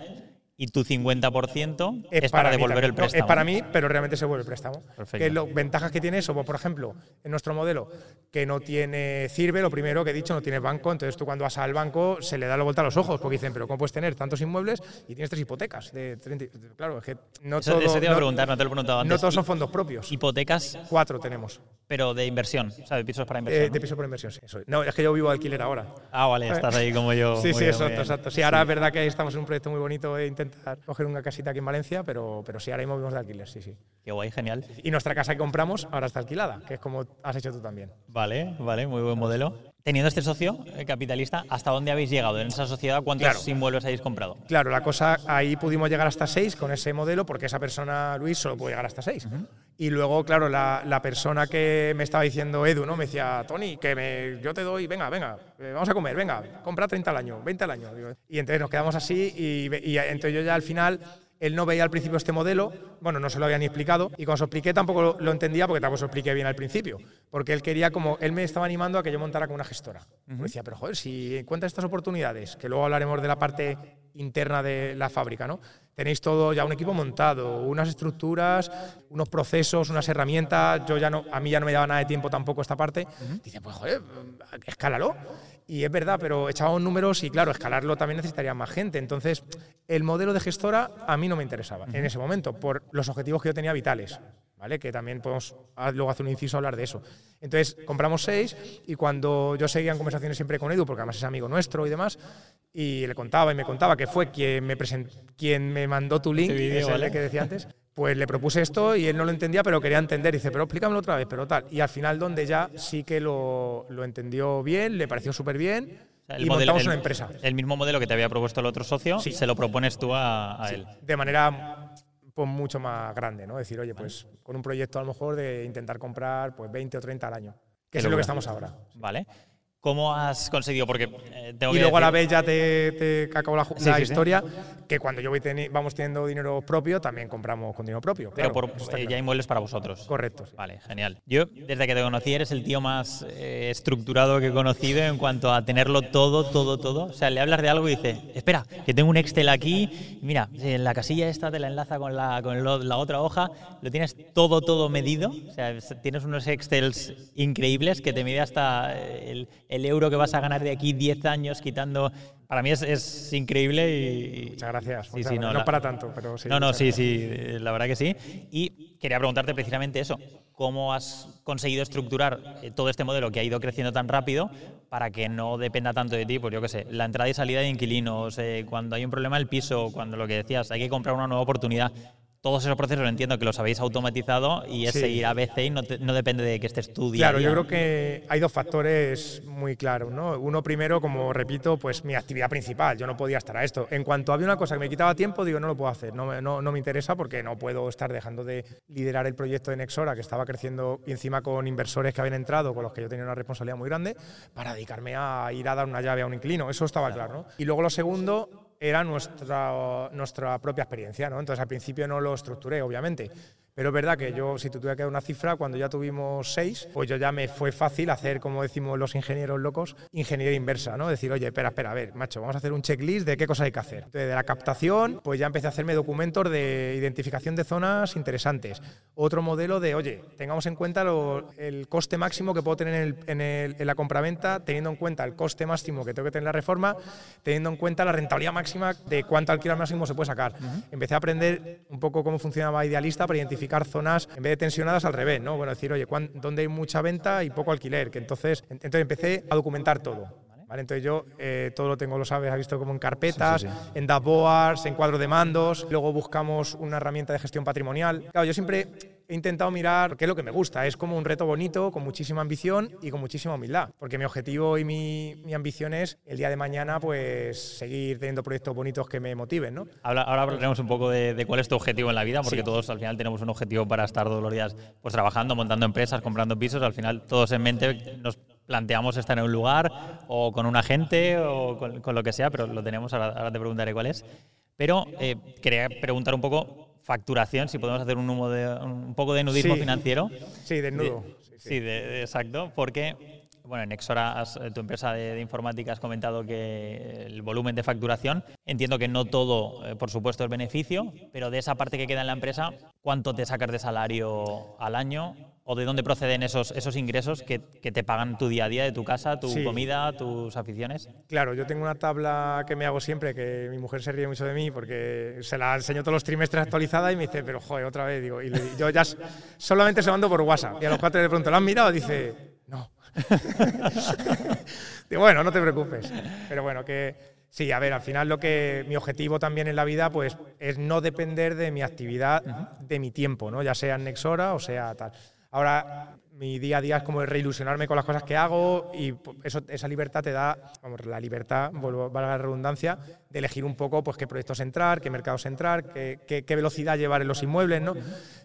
Speaker 1: y tu 50% es, es para, para devolver el préstamo.
Speaker 2: No, es para mí, pero realmente se vuelve el préstamo. Perfecto. Que lo, ventajas que tiene eso, por ejemplo, en nuestro modelo, que no tiene sirve, lo primero que he dicho, no tiene banco, entonces tú cuando vas al banco se le da la vuelta a los ojos, porque dicen, pero ¿cómo puedes tener tantos inmuebles y tienes tres hipotecas? De 30, claro, es que no
Speaker 1: eso,
Speaker 2: todo...
Speaker 1: Eso te iba
Speaker 2: a
Speaker 1: preguntar, no te lo he preguntado antes.
Speaker 2: No todos son fondos propios.
Speaker 1: ¿Hipotecas?
Speaker 2: Cuatro tenemos.
Speaker 1: Pero de inversión, o sea, de pisos para inversión.
Speaker 2: Eh, ¿no? De pisos para inversión, sí. Eso. No, es que yo vivo de alquiler ahora.
Speaker 1: Ah, vale, estás ahí como yo.
Speaker 2: sí, sí, exacto, exacto. Sí, ahora sí. es verdad que estamos en un proyecto muy bonito de intentar coger una casita aquí en Valencia, pero, pero sí, ahora mismo vivimos de alquiler, sí, sí.
Speaker 1: Qué guay, genial.
Speaker 2: Y nuestra casa que compramos ahora está alquilada, que es como has hecho tú también.
Speaker 1: Vale, vale, muy buen modelo. Teniendo este socio eh, capitalista, ¿hasta dónde habéis llegado en esa sociedad? ¿Cuántos claro. inmuebles habéis comprado?
Speaker 2: Claro, la cosa, ahí pudimos llegar hasta seis con ese modelo, porque esa persona, Luis, solo puede llegar hasta seis. Uh -huh. Y luego, claro, la, la, persona que me estaba diciendo Edu, ¿no? Me decía, Tony, que me, yo te doy, venga, venga, eh, vamos a comer, venga, compra 30 al año, 20 al año. Y entonces nos quedamos así y, y entonces yo ya al final él no veía al principio este modelo, bueno, no se lo había ni explicado, y cuando se lo expliqué tampoco lo, entendía porque tampoco se lo expliqué bien al principio, porque él quería como, él me estaba animando a que yo montara con una gestora. Me decía, pero joder, si encuentras estas oportunidades, que luego hablaremos de la parte interna de la fábrica, ¿no? Tenéis todo ya un equipo montado, unas estructuras, unos procesos, unas herramientas. Yo ya no, a mí ya no me daba nada de tiempo tampoco esta parte. Dice, pues joder, escálalo. Y es verdad, pero echábamos números y claro, escalarlo también necesitaría más gente. Entonces, el modelo de gestora a mí no me interesaba en ese momento, por los objetivos que yo tenía vitales. ¿Vale? Que también podemos luego hacer un inciso a hablar de eso. Entonces, compramos seis y cuando yo seguía en conversaciones siempre con Edu, porque además es amigo nuestro y demás, y le contaba y me contaba que fue quien me, quien me mandó tu link, ese que decía antes, pues le propuse esto y él no lo entendía, pero quería entender. dice, pero explícamelo otra vez, pero tal. Y al final, donde ya sí que lo, lo entendió bien, le pareció súper bien. y montamos una empresa.
Speaker 1: El mismo modelo que te había propuesto el otro socio, se lo propones tú a, él.
Speaker 2: De manera pues, mucho más grande, ¿no? Decir, oye, pues con un proyecto a lo mejor de intentar comprar pues 20 o 30 al año, que es lo que estamos ahora.
Speaker 1: Vale. ¿Cómo has conseguido? Porque
Speaker 2: eh, y luego a la vez ya te, te acabó la, historia, que cuando yo voy vamos teniendo dinero propio, también compramos con dinero propio.
Speaker 1: Pero por, eh, ya inmuebles para vosotros.
Speaker 2: Correcto.
Speaker 1: Vale, genial. Yo, desde que te conocí, eres el tío más eh, estructurado que he conocido en cuanto a tenerlo todo, todo, todo. O sea, le hablas de algo y dice, espera, que tengo un Excel aquí, mira, en la casilla esta te la enlaza con la, con la otra hoja, lo tienes todo, todo medido. O sea, tienes unos Excels increíbles que te mide hasta el el euro que vas a ganar de aquí 10 años quitando... Para mí es, increíble y...
Speaker 2: Muchas gracias. Sí, no, para tanto, pero sí.
Speaker 1: No, no, sí, sí, la verdad que sí. Y quería preguntarte precisamente eso. ¿Cómo has conseguido estructurar eh, todo este modelo que ha ido creciendo tan rápido para que no dependa tanto de ti? Pues yo qué sé, la entrada y salida de inquilinos, eh, cuando hay un problema el piso, cuando lo que decías, hay que comprar una nueva oportunidad todos esos procesos entiendo que los habéis automatizado y ese ir a BCI no, no, depende de que estés tú
Speaker 2: Claro, yo creo que hay dos factores muy claros. ¿no? Uno primero, como repito, pues mi actividad principal. Yo no podía estar a esto. En cuanto había una cosa que me quitaba tiempo, digo, no lo puedo hacer. No, no, no me interesa porque no puedo estar dejando de liderar el proyecto de Nexora, que estaba creciendo y encima con inversores que habían entrado, con los que yo tenía una responsabilidad muy grande, para dedicarme a ir a dar una llave a un inquilino. Eso estaba claro. ¿no? Y luego lo segundo, era nuestra, nuestra propia experiencia. ¿no? Entonces al principio no lo estructuré, obviamente, pero es verdad que yo, si tú tuviera que dar una cifra, cuando ya tuvimos seis, pues yo ya me fue fácil hacer, como decimos los ingenieros locos, ingeniería inversa, ¿no? Decir, oye, espera, espera, a ver, macho, vamos a hacer un checklist de qué cosas hay que hacer. Entonces, de la captación, pues ya empecé a hacerme documentos de identificación de zonas interesantes. Otro modelo de, oye, tengamos en cuenta el coste máximo que puedo tener en, el, en, la compraventa, teniendo en cuenta el coste máximo que tengo que tener en la reforma, teniendo en cuenta la rentabilidad máxima de cuánto alquiler máximo se puede sacar. Empecé a aprender un poco cómo funcionaba Idealista para identificar zonas, en vez de tensionadas, al revés, ¿no? Bueno, decir, oye, ¿dónde hay mucha venta y poco alquiler? Que entonces, entonces empecé a documentar todo. ¿Vale? Entonces yo eh, todo lo tengo, lo sabes, ha visto como en carpetas, en dashboards, en cuadro de mandos, luego buscamos una herramienta de gestión patrimonial. Claro, yo siempre he intentado mirar qué es lo que me gusta. Es como un reto bonito, con muchísima ambición y con muchísima humildad. Porque mi objetivo y mi, ambición es el día de mañana pues seguir teniendo proyectos bonitos que me motiven. ¿no?
Speaker 1: Ahora, hablaremos un poco de, cuál es tu objetivo en la vida, porque todos al final tenemos un objetivo para estar todos los días pues, trabajando, montando empresas, comprando pisos. Al final todos en mente nos planteamos estar en un lugar o con un agente o con, lo que sea, pero lo tenemos, ahora, te preguntaré cuál es. Pero eh, quería preguntar un poco facturación, si podemos hacer un, humo de, un poco de nudismo financiero.
Speaker 2: Sí, desnudo.
Speaker 1: Sí, exacto, porque bueno, en Exora, tu empresa de, informática, has comentado que el volumen de facturación, entiendo que no todo, eh, por supuesto, es beneficio, pero de esa parte que queda en la empresa, ¿cuánto te sacas de salario al año? ¿O de dónde proceden esos, esos ingresos que, te pagan tu día a día de tu casa, tu comida, tus aficiones?
Speaker 2: Claro, yo tengo una tabla que me hago siempre, que mi mujer se ríe mucho de mí porque se la enseño todos los trimestres actualizada y me dice, pero joder, otra vez, digo, y yo ya solamente se mando por WhatsApp. Y a los cuatro de pronto, ¿lo han mirado? Dice, no. bueno, no te preocupes. Pero bueno, que sí, a ver, al final lo que mi objetivo también en la vida pues es no depender de mi actividad, de mi tiempo, ¿no? Ya sea en Nexora o sea tal. Ahora mi día a día es como reilusionarme con las cosas que hago y eso, esa libertad te da, vamos, la libertad, vuelvo, valga la redundancia, de elegir un poco pues qué proyectos entrar, qué mercados entrar, qué, qué, velocidad llevar en los inmuebles, ¿no?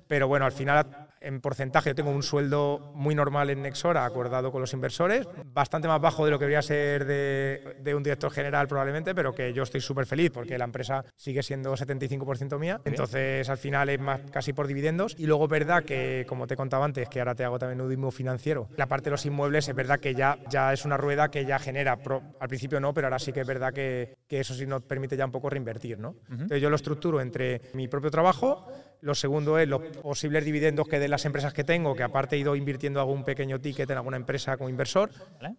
Speaker 2: Pero bueno, al final en porcentaje, yo tengo un sueldo muy normal en Nexora, acordado con los inversores, bastante más bajo de lo que debería ser de, de un director general probablemente, pero que yo estoy súper feliz porque la empresa sigue siendo 75% mía. Entonces, al final es más casi por dividendos. Y luego, verdad que, como te contaba antes, que ahora te hago también nudismo financiero, la parte de los inmuebles es verdad que ya, ya es una rueda que ya genera. al principio no, pero ahora sí que es verdad que, que eso sí nos permite ya un poco reinvertir. ¿no? Entonces, yo lo estructuro entre mi propio trabajo, lo segundo es los posibles dividendos que den las empresas que tengo, que aparte he ido invirtiendo algún pequeño ticket en alguna empresa como inversor.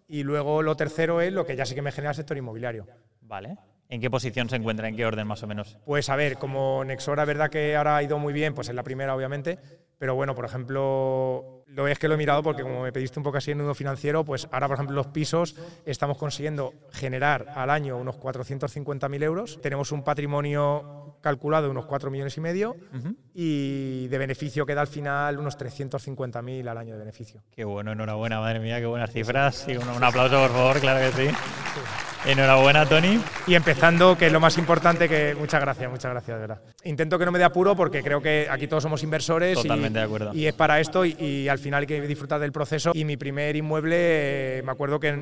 Speaker 2: Y luego lo tercero es lo que ya sí que me genera el sector inmobiliario.
Speaker 1: Vale. ¿En qué posición se encuentra? ¿En qué orden más o menos?
Speaker 2: Pues a ver, como Nexora, verdad que ahora ha ido muy bien, pues en la primera obviamente, pero bueno, por ejemplo, lo es que lo he mirado porque como me pediste un poco así en nudo financiero, pues ahora, por ejemplo, los pisos estamos consiguiendo generar al año unos 450.000 euros. Tenemos un patrimonio calculado de unos 4 millones y medio y de beneficio queda al final unos 350.000 al año de beneficio.
Speaker 1: Qué bueno, enhorabuena, madre mía, qué buenas cifras. Y un, un aplauso, por favor, claro que sí. Enhorabuena, Tony.
Speaker 2: Y empezando, que es lo más importante, que muchas gracias, muchas gracias, de verdad. Intento que no me dé apuro porque creo que aquí todos somos inversores.
Speaker 1: Totalmente de acuerdo.
Speaker 2: Y es para esto y, al final hay que disfrutar del proceso. Y mi primer inmueble, eh, me acuerdo que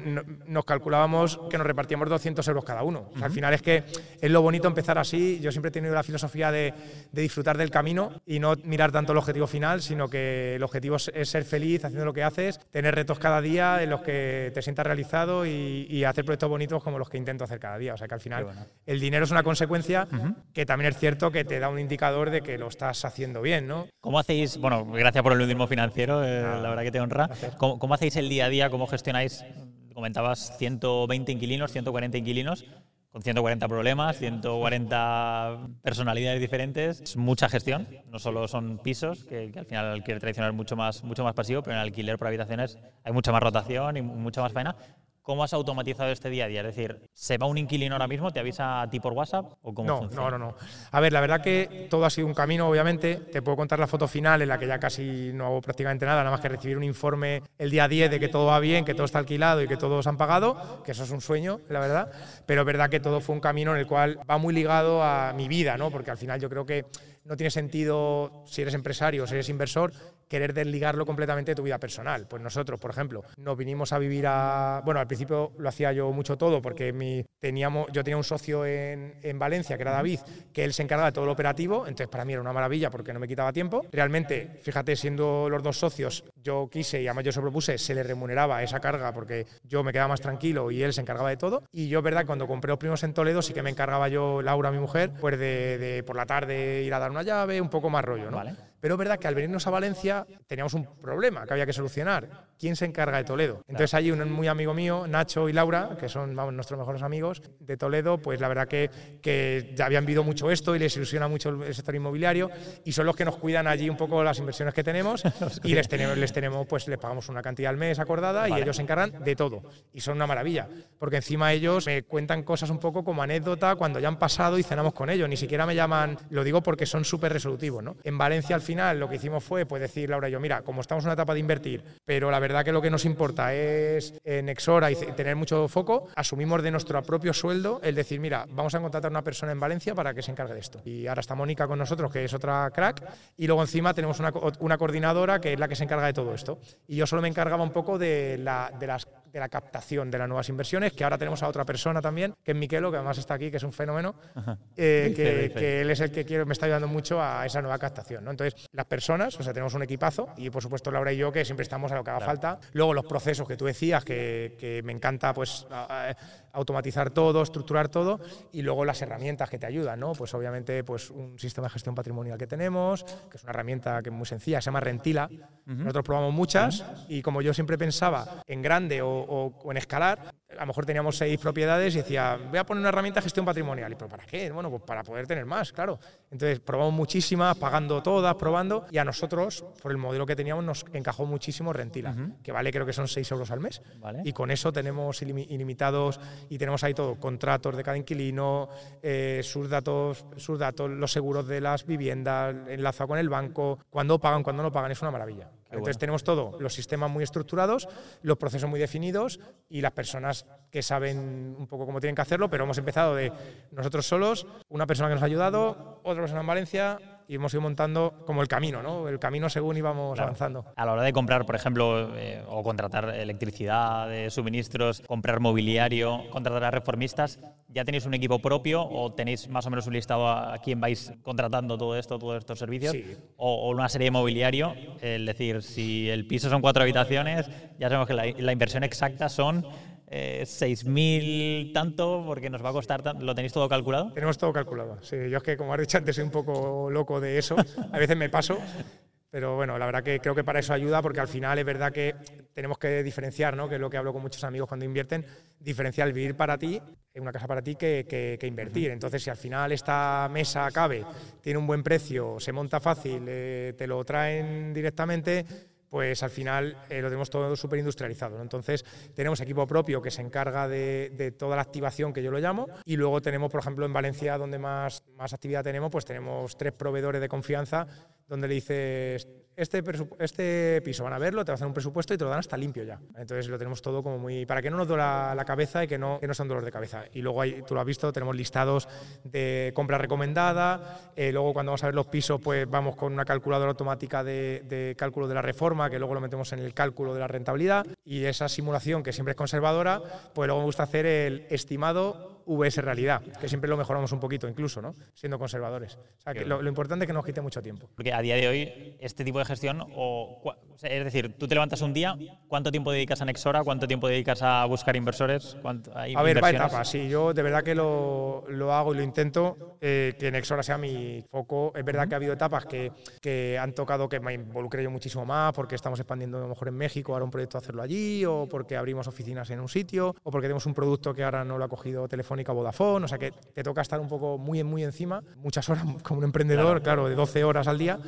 Speaker 2: nos calculábamos que nos repartíamos 200 euros cada uno. Al final es que es lo bonito empezar así. Yo siempre he tenido la filosofía de, disfrutar del camino y no mirar tanto el objetivo final, sino que el objetivo es ser feliz haciendo lo que haces, tener retos cada día en los que te sientas realizado y, y hacer proyectos bonitos como los que intento hacer cada día. O sea que al final el dinero es una consecuencia que también es cierto que te da un indicador de que lo estás haciendo bien, ¿no?
Speaker 1: ¿Cómo hacéis, bueno, gracias por el último financiero, eh, la verdad que te honra. ¿Cómo, ¿Cómo, hacéis el día a día? ¿Cómo gestionáis? Comentabas 120 inquilinos, 140 inquilinos con 140 problemas, 140 personalidades diferentes. Es mucha gestión, no solo son pisos, que, al final el alquiler tradicional es mucho más, mucho más pasivo, pero en el alquiler por habitaciones hay mucha más rotación y mucha más faena. ¿Cómo has automatizado este día a día? Es decir, ¿se va un inquilino ahora mismo? ¿Te avisa a ti por WhatsApp? ¿O cómo
Speaker 2: no,
Speaker 1: funciona?
Speaker 2: no, no, no. A ver, la verdad que todo ha sido un camino, obviamente. Te puedo contar la foto final en la que ya casi no hago prácticamente nada, nada más que recibir un informe el día 10 de que todo va bien, que todo está alquilado y que todos han pagado, que eso es un sueño, la verdad. Pero es verdad que todo fue un camino en el cual va muy ligado a mi vida, ¿no? Porque al final yo creo que no tiene sentido, si eres empresario o si eres inversor, querer desligarlo completamente de tu vida personal. Pues nosotros, por ejemplo, nos vinimos a vivir a... Bueno, al principio lo hacía yo mucho todo porque mi, teníamos, yo tenía un socio en, en, Valencia, que era David, que él se encargaba de todo lo operativo, entonces para mí era una maravilla porque no me quitaba tiempo. Realmente, fíjate, siendo los dos socios, yo quise y además yo se propuse, se le remuneraba esa carga porque yo me quedaba más tranquilo y él se encargaba de todo. Y yo, verdad, cuando compré los primos en Toledo, sí que me encargaba yo, Laura, mi mujer, pues de, por la tarde ir a dar una llave, un poco más rollo, ¿no? Pero es verdad que al venirnos a Valencia teníamos un problema que había que solucionar. ¿Quién se encarga de Toledo? Entonces allí un muy amigo mío, Nacho y Laura, que son vamos, nuestros mejores amigos de Toledo, pues la verdad que, que ya habían vivido mucho esto y les ilusiona mucho el sector inmobiliario y son los que nos cuidan allí un poco las inversiones que tenemos y les tenemos, les tenemos, pues les pagamos una cantidad al mes acordada y ellos se encargan de todo. Y son una maravilla, porque encima ellos me cuentan cosas un poco como anécdota cuando ya han pasado y cenamos con ellos. Ni siquiera me llaman, lo digo porque son súper resolutivos. ¿no? En Valencia al final lo que hicimos fue pues, decir, Laura y yo, mira, como estamos en una etapa de invertir, pero la verdad que lo que nos importa es en Exora y tener mucho foco, asumimos de nuestro propio sueldo el decir, mira, vamos a contratar a una persona en Valencia para que se encargue de esto. Y ahora está Mónica con nosotros, que es otra crack, y luego encima tenemos una, una coordinadora que es la que se encarga de todo esto. Y yo solo me encargaba un poco de las de la captación de las nuevas inversiones, que ahora tenemos a otra persona también, que es Miquelo, que además está aquí, que es un fenómeno, eh, que, que, él es el que quiero, me está ayudando mucho a esa nueva captación. ¿no? Entonces, las personas, o sea, tenemos un equipazo y por supuesto Laura y yo que siempre estamos a lo que haga falta. Luego los procesos que tú decías, que, que me encanta pues automatizar todo, estructurar todo y luego las herramientas que te ayudan, ¿no? Pues obviamente pues un sistema de gestión patrimonial que tenemos, que es una herramienta que es muy sencilla, se llama Rentila. Nosotros probamos muchas y como yo siempre pensaba en grande o, o, en escalar, a lo mejor teníamos seis propiedades y decía, voy a poner una herramienta de gestión patrimonial. ¿Y pero para qué? Bueno, pues para poder tener más, claro. Entonces probamos muchísimas, pagando todas, probando y a nosotros, por el modelo que teníamos, nos encajó muchísimo Rentila, que vale creo que son 6 euros al mes. Y con eso tenemos ilimitados y tenemos ahí todo, contratos de cada inquilino, eh, sus, datos, sus datos, los seguros de las viviendas, enlazado con el banco, cuándo pagan, cuándo no pagan, es una maravilla. Entonces tenemos todo, los sistemas muy estructurados, los procesos muy definidos y las personas que saben un poco cómo tienen que hacerlo, pero hemos empezado de nosotros solos, una persona que nos ha ayudado, otra persona en Valencia, y hemos ido montando como el camino, ¿no? El camino según íbamos avanzando.
Speaker 1: A la hora de comprar, por ejemplo, eh, o contratar electricidad, de suministros, comprar mobiliario, contratar a reformistas, ¿ya tenéis un equipo propio o tenéis más o menos un listado a quién vais contratando todo esto, todos estos servicios? O, una serie de mobiliario, es decir, si el piso son cuatro habitaciones, ya sabemos que la inversión exacta son eh, 6.000 tanto, porque nos va a costar, ¿lo tenéis todo calculado?
Speaker 2: Tenemos todo calculado, sí. Yo es que, como has dicho antes, soy un poco loco de eso. A veces me paso, pero bueno, la verdad que creo que para eso ayuda, porque al final es verdad que tenemos que diferenciar, ¿no? que es lo que hablo con muchos amigos cuando invierten, diferenciar el vivir para ti, una casa para ti, que, invertir. Entonces, si al final esta mesa cabe, tiene un buen precio, se monta fácil, eh, te lo traen directamente pues al final eh, lo tenemos todo súper industrializado. Entonces, tenemos equipo propio que se encarga de, toda la activación, que yo lo llamo, y luego tenemos, por ejemplo, en Valencia, donde más, más actividad tenemos, pues tenemos tres proveedores de confianza donde le dices, este, este piso van a verlo, te van a hacer un presupuesto y te lo dan hasta limpio ya. Entonces lo tenemos todo como muy... para que no nos duela la cabeza y que no, que no sea un dolor de cabeza. Y luego, hay, tú lo has visto, tenemos listados de compra recomendada, eh, luego cuando vamos a ver los pisos, pues vamos con una calculadora automática de, de cálculo de la reforma, que luego lo metemos en el cálculo de la rentabilidad, y esa simulación, que siempre es conservadora, pues luego me gusta hacer el estimado VS realidad, que siempre lo mejoramos un poquito incluso, ¿no? Siendo conservadores. O sea, que lo, importante es que nos quite mucho tiempo.
Speaker 1: Porque a día de hoy, este tipo de gestión, o, es decir, tú te levantas un día, ¿cuánto tiempo dedicas a Nexora? ¿Cuánto tiempo dedicas a buscar inversores?
Speaker 2: a ver, va etapas. Sí, yo de verdad que lo, lo hago y lo intento, eh, que Nexora sea mi foco. Es verdad que ha habido etapas que, que han tocado que me involucré yo muchísimo más, porque estamos expandiendo a lo mejor en México, ahora un proyecto hacerlo allí, o porque abrimos oficinas en un sitio, o porque tenemos un producto que ahora no lo ha cogido teléfono Vodafone, o sea que te toca estar un poco muy, muy encima, muchas horas como un emprendedor, claro, de 12 horas al día.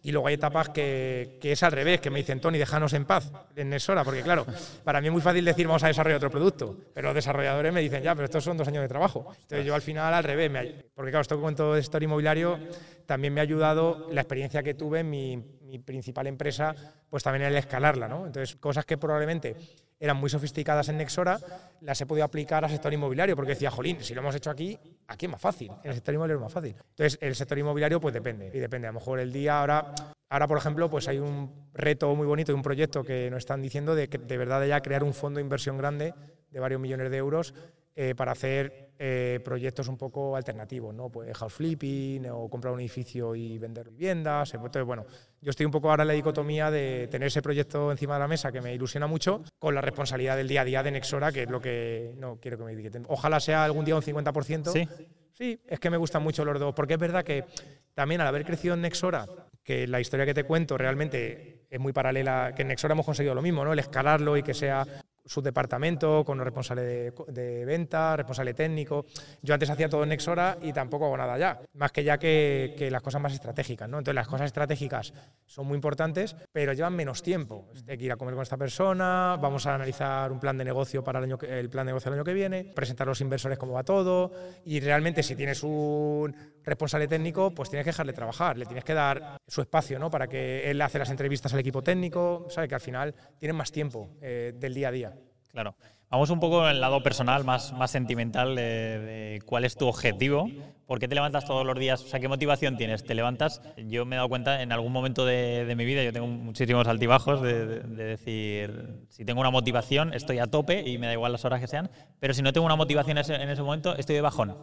Speaker 2: Y luego hay etapas que, que, es al revés, que me dicen, Tony, déjanos en paz en hora, porque claro, para mí es muy fácil decir vamos a desarrollar otro producto, pero los desarrolladores me dicen, ya, pero estos son dos años de trabajo. Entonces yo al final al revés, porque claro, esto que cuento de sector inmobiliario también me ha ayudado la experiencia que tuve en mi, mi principal empresa, pues también el escalarla, ¿no? Entonces, cosas que probablemente eran muy sofisticadas en Nexora, las he podido aplicar al sector inmobiliario, porque decía, jolín, si lo hemos hecho aquí, aquí es más fácil, en el sector inmobiliario es más fácil. Entonces, el sector inmobiliario, pues depende, y depende. A lo mejor el día, ahora, ahora por ejemplo, pues hay un reto muy bonito y un proyecto que nos están diciendo de que de verdad ya crear un fondo de inversión grande de varios millones de euros eh, para hacer eh, proyectos un poco alternativos, ¿no? Pues house flipping o comprar un edificio y vender viviendas. Entonces, bueno, yo estoy un poco ahora en la dicotomía de tener ese proyecto encima de la mesa que me ilusiona mucho con la responsabilidad del día a día de Nexora, que es lo que no quiero que me etiqueten. Ojalá sea algún día un 50%.
Speaker 1: Sí.
Speaker 2: Sí, es que me gustan mucho los dos, porque es verdad que también al haber crecido en Nexora, que la historia que te cuento realmente es muy paralela, que en Nexora hemos conseguido lo mismo, ¿no? El escalarlo y que sea su departamento, con un responsable de, venta, responsable técnico. Yo antes hacía todo en Nexora y tampoco hago nada ya, más que ya que, las cosas más estratégicas. ¿no? Entonces las cosas estratégicas son muy importantes, pero llevan menos tiempo. Hay que ir a comer con esta persona, vamos a analizar un plan de negocio para el, año el plan de negocio del año que viene, presentar a los inversores cómo va todo y realmente si tienes un responsable técnico, pues tienes que dejarle trabajar, le tienes que dar su espacio ¿no? para que él hace las entrevistas al equipo técnico, sabe que al final tienen más tiempo eh, del día a día.
Speaker 1: Claro. Vamos un poco en el lado personal, más, más sentimental, de, cuál es tu objetivo. ¿Por qué te levantas todos los días? O ¿qué motivación tienes? ¿Te levantas? Yo me he dado cuenta en algún momento de, mi vida, yo tengo muchísimos altibajos, de, decir, si tengo una motivación, estoy a tope y me da igual las horas que sean, pero si no tengo una motivación en ese, momento, estoy de bajón.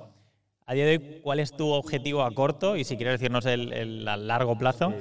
Speaker 1: A día de hoy, ¿cuál es tu objetivo a corto y si quieres decirnos el, largo plazo?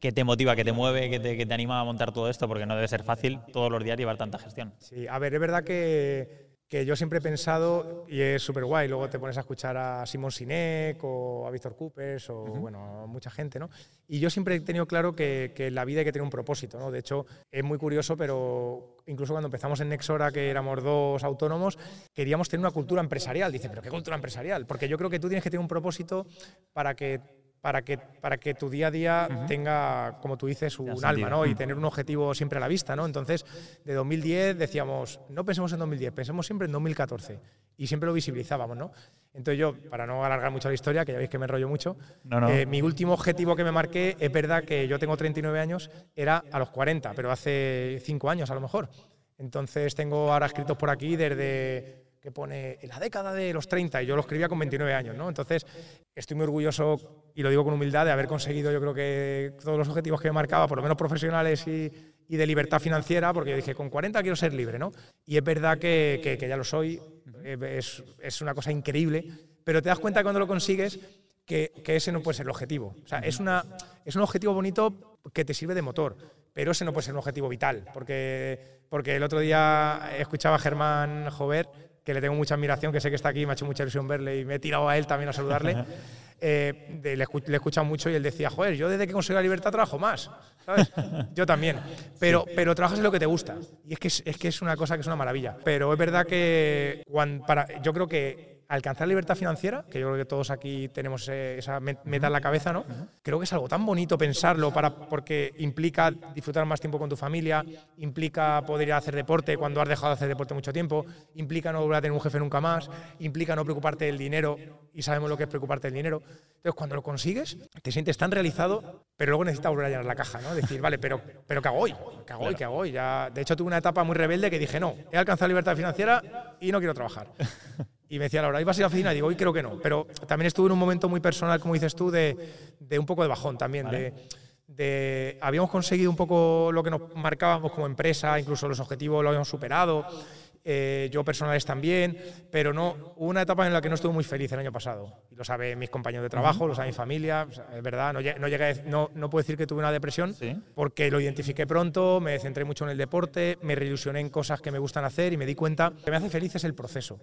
Speaker 1: ¿Qué te motiva, qué te mueve, qué te, te, anima a montar todo esto? Porque no debe ser fácil todos los días llevar tanta gestión.
Speaker 2: Sí, a ver, es verdad que, que yo siempre he pensado, y es súper guay, luego te pones a escuchar a Simon Sinek o a Víctor Coopers o, bueno, mucha gente, ¿no? Y yo siempre he tenido claro que, que, la vida hay que tener un propósito, ¿no? De hecho, es muy curioso, pero incluso cuando empezamos en Nexora, que éramos dos autónomos, queríamos tener una cultura empresarial. Dice, ¿pero qué cultura empresarial? Porque yo creo que tú tienes que tener un propósito para que para que, para que tu día a día tenga, como tú dices, un alma, ¿no? Y tener un objetivo siempre a la vista, ¿no? Entonces, de 2010 decíamos, no pensemos en 2010, pensemos siempre en 2014. Y siempre lo visibilizábamos, ¿no? Entonces yo, para no alargar mucho la historia, que ya veis que me enrollo mucho, eh, mi último objetivo que me marqué, es verdad que yo tengo 39 años, era a los 40, pero hace 5 años a lo mejor. Entonces tengo ahora escritos por aquí desde que pone en la década de los 30 y yo lo escribía con 29 años, ¿no? Entonces, estoy muy orgulloso y lo digo con humildad de haber conseguido yo creo que todos los objetivos que marcaba, por lo menos profesionales y, y de libertad financiera, porque yo dije, con 40 quiero ser libre, ¿no? Y es verdad que, que, que ya lo soy, eh, es, es, una cosa increíble, pero te das cuenta cuando lo consigues que, que, ese no puede ser el objetivo. O sea, es, una, es un objetivo bonito que te sirve de motor, pero ese no puede ser un objetivo vital, porque, porque el otro día escuchaba a Germán Jover que le tengo mucha admiración, que sé que está aquí, me ha hecho mucha ilusión verle y me he tirado a él también a saludarle. Eh, de, le, he escuchado mucho y él decía, joder, yo desde que conseguí la libertad trabajo más, ¿sabes? Yo también. Pero, pero trabajas en lo que te gusta. Y es que es, es que es una cosa que es una maravilla. Pero es verdad que cuando, para, yo creo que alcanzar libertad financiera, que yo creo que todos aquí tenemos esa meta en la cabeza, ¿no? Creo que es algo tan bonito pensarlo para, porque implica disfrutar más tiempo con tu familia, implica poder ir a hacer deporte cuando has dejado de hacer deporte mucho tiempo, implica no volver a tener un jefe nunca más, implica no preocuparte del dinero y sabemos lo que es preocuparte del dinero. Entonces, cuando lo consigues, te sientes tan realizado, pero luego necesitas volver a llenar la caja, ¿no? Decir, vale, pero, pero ¿qué hago hoy? ¿Qué hago hoy? ¿Qué hago hoy? Ya, de hecho, tuve una etapa muy rebelde que dije, no, he alcanzado libertad financiera y no quiero trabajar. Y me decía Laura, ¿ibas a ir a la oficina? Y digo, hoy creo que no. Pero también estuve en un momento muy personal, como dices tú, de, de un poco de bajón también. Vale. De, de, habíamos conseguido un poco lo que nos marcábamos como empresa, incluso los objetivos lo habíamos superado. Eh, yo personales también, pero no hubo una etapa en la que no estuve muy feliz el año pasado. Lo saben mis compañeros de trabajo, lo sabe mi familia, o sea, es verdad, no, no, llegué, no, no puedo decir que tuve una depresión, ¿Sí? porque lo identifiqué pronto, me centré mucho en el deporte, me reilusioné en cosas que me gustan hacer y me di cuenta que me hace feliz es el proceso